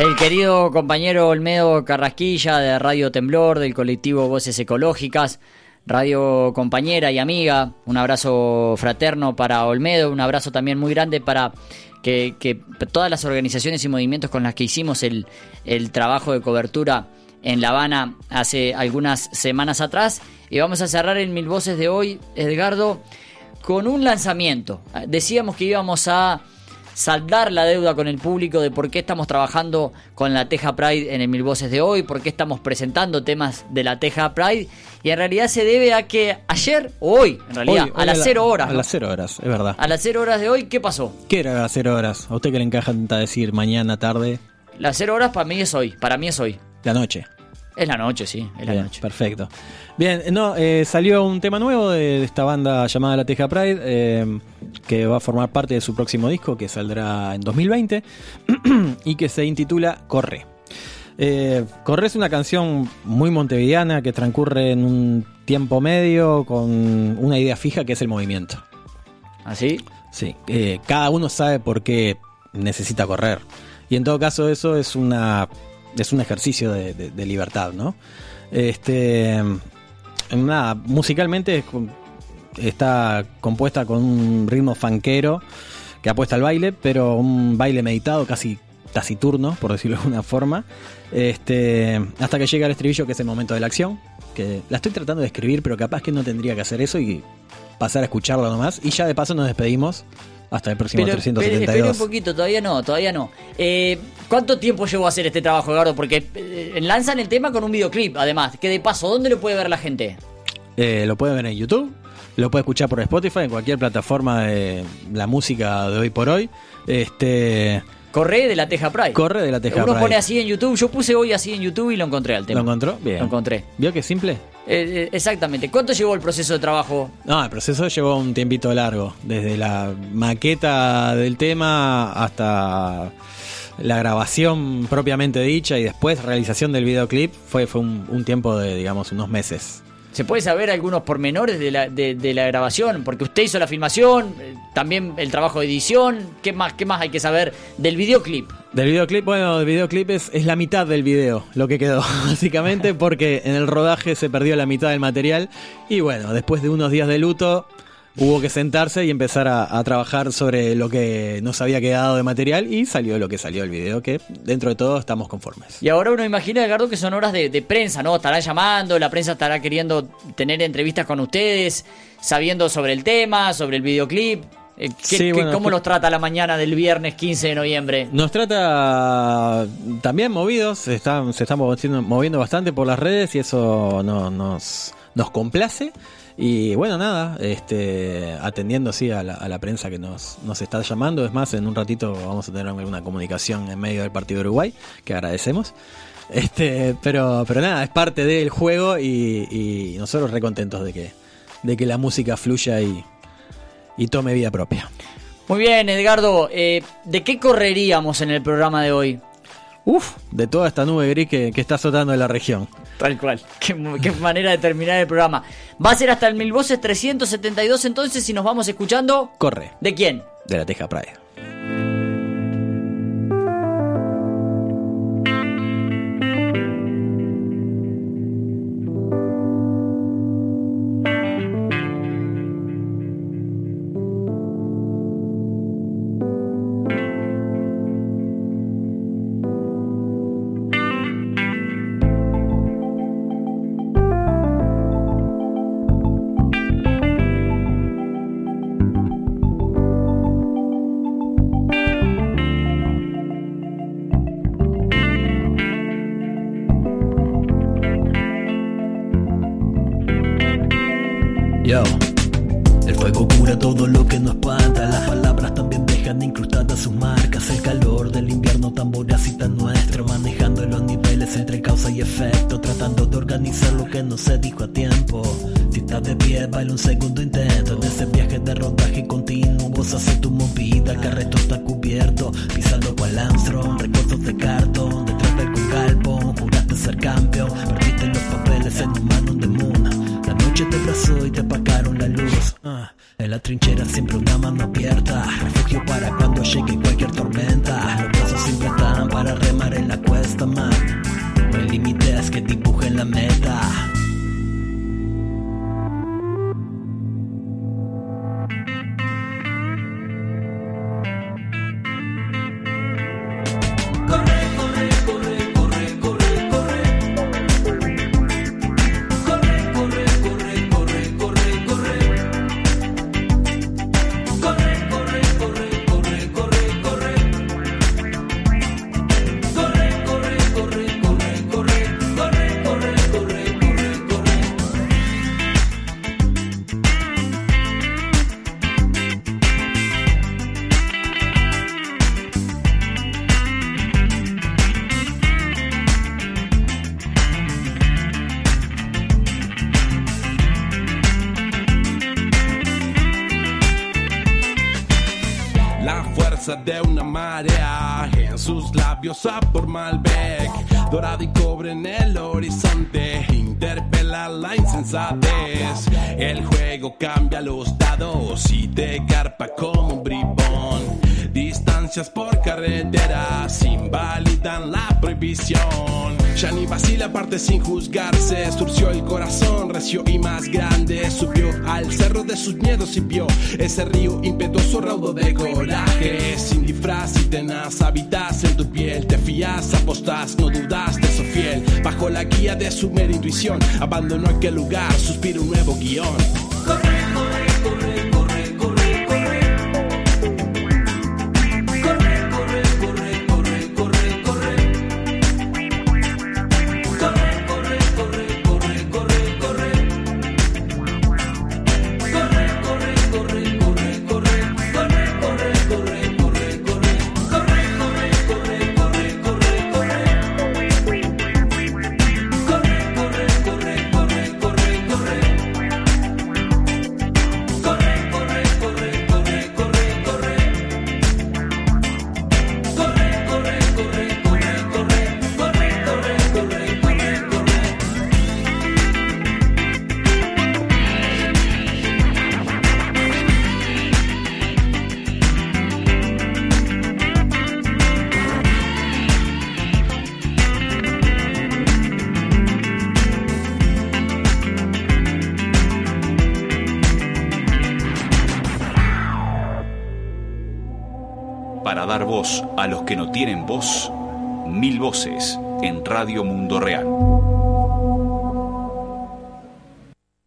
El querido compañero Olmedo Carrasquilla de Radio Temblor, del colectivo Voces Ecológicas, radio compañera y amiga, un abrazo fraterno para Olmedo, un abrazo también muy grande para que, todas las organizaciones y movimientos con las que hicimos el, el trabajo de cobertura en La Habana hace algunas semanas atrás. Y vamos a cerrar en Mil Voces de hoy, Edgardo, con un lanzamiento. Decíamos que íbamos a saldar la deuda con el público de por qué estamos trabajando con la Teja Pride en el Mil Voces de hoy, por qué estamos presentando temas de la Teja Pride. Y en realidad se debe a que ayer o hoy, en realidad, Hoy- a las la- cero horas. A ¿no? las cero horas, es verdad. A las cero horas de hoy, ¿qué pasó? ¿Qué era las cero horas? ¿A usted que le encanta decir mañana, tarde, Las cero horas para mí es hoy, para mí es hoy. la noche? Es la noche, sí, es la Bien, noche. Perfecto. Bien, no, eh, salió un tema nuevo de, esta banda llamada La Teja Pride, eh, que va a formar parte de su próximo disco, que saldrá en 2020, y que se intitula Corre. Eh, Corre es una canción muy montevideana que transcurre en un tiempo medio con una idea fija que es el movimiento. ¿Así? Sí, eh, cada uno sabe por qué necesita correr. Y en todo caso eso es una es un ejercicio de, libertad, ¿no? Este, nada, musicalmente está compuesta con un ritmo fanquero que apuesta al baile, pero un baile meditado, casi taciturno, por decirlo de alguna forma. Este, hasta que llega el estribillo, que es el momento de la acción. Que la estoy tratando de escribir, pero capaz que no tendría que hacer eso y pasar a escucharlo nomás. Y ya de paso nos despedimos hasta el próximo Pero, espere, 372. espere un poquito, todavía no, todavía no. Eh, ¿Cuánto tiempo llevó a hacer este trabajo, Edgardo? Porque eh, lanzan el tema con un videoclip, además. Que de paso, ¿dónde lo puede ver la gente? Eh, lo pueden ver en YouTube, lo puede escuchar por Spotify, en cualquier plataforma de la música de hoy por hoy. Este Corre de la Teja Pride. corre de la Teja Uno Pride. pone así en YouTube. Yo puse hoy así en YouTube y lo encontré al tema. ¿Lo encontró? Bien. Lo encontré. ¿Vio que es simple? Eh, eh, exactamente. ¿Cuánto llevó el proceso de trabajo? No, el proceso llevó un tiempito largo, desde la maqueta del tema hasta la grabación propiamente dicha y después realización del videoclip fue, fue un, un tiempo de, digamos, unos meses. ¿Se puede saber algunos pormenores de la, de, la grabación? Porque usted hizo la filmación, eh, también el trabajo de edición. ¿Qué más, qué más hay que saber del videoclip? Del videoclip, bueno, el videoclip es, es la mitad del video, lo que quedó, básicamente, porque en el rodaje se perdió la mitad del material y bueno, después de unos días de luto hubo que sentarse y empezar a, a trabajar sobre lo que nos había quedado de material y salió lo que salió el video, que dentro de todo estamos conformes. Y ahora uno imagina, Edgardo, que son horas de, de prensa, ¿no? Estarán llamando, la prensa estará queriendo tener entrevistas con ustedes, sabiendo sobre el tema, sobre el videoclip. Eh, ¿qué- Sí, qué- bueno, ¿Cómo los trata la mañana del viernes 15 de noviembre? Nos trata también movidos, se están, se están moviendo, moviendo bastante por las redes y eso no- nos, nos complace. Y bueno, nada, este, atendiendo sí a la, a la prensa que nos, nos está llamando. Es más, en un ratito vamos a tener alguna comunicación en medio del partido de Uruguay, que agradecemos. Este, pero, pero nada, es parte del juego y, y nosotros recontentos de que, de que la música fluya y, y tome vida propia. Muy bien, Edgardo, eh, ¿de qué correríamos en el programa de hoy? Uf, de toda esta nube gris que, que está azotando en la región. Tal cual. Qué, qué manera de terminar el programa. Va a ser hasta el Mil Voces 372 entonces si nos vamos escuchando. Corre. ¿De quién? De la Teja Pride. Sus labios sabor Malbec. Dorado y cobre en el horizonte Interpela la insensatez. El juego cambia los dados y te carpa como un bribón. Distancias por carreteras invalidan la prohibición Ya ni vacila parte sin juzgarse. Surció el corazón recio y más grande. Subió al cerro de sus miedos y vio Ese río impetuoso raudo de coraje Sin disfraz y tenaz habitas en tu piel. Te fías, apostás, no dudas de su fiel. Bajo la guía de su mera intuición Abandonó aquel lugar, suspira un nuevo guion que no tienen voz, mil voces en Radio Mundo Real.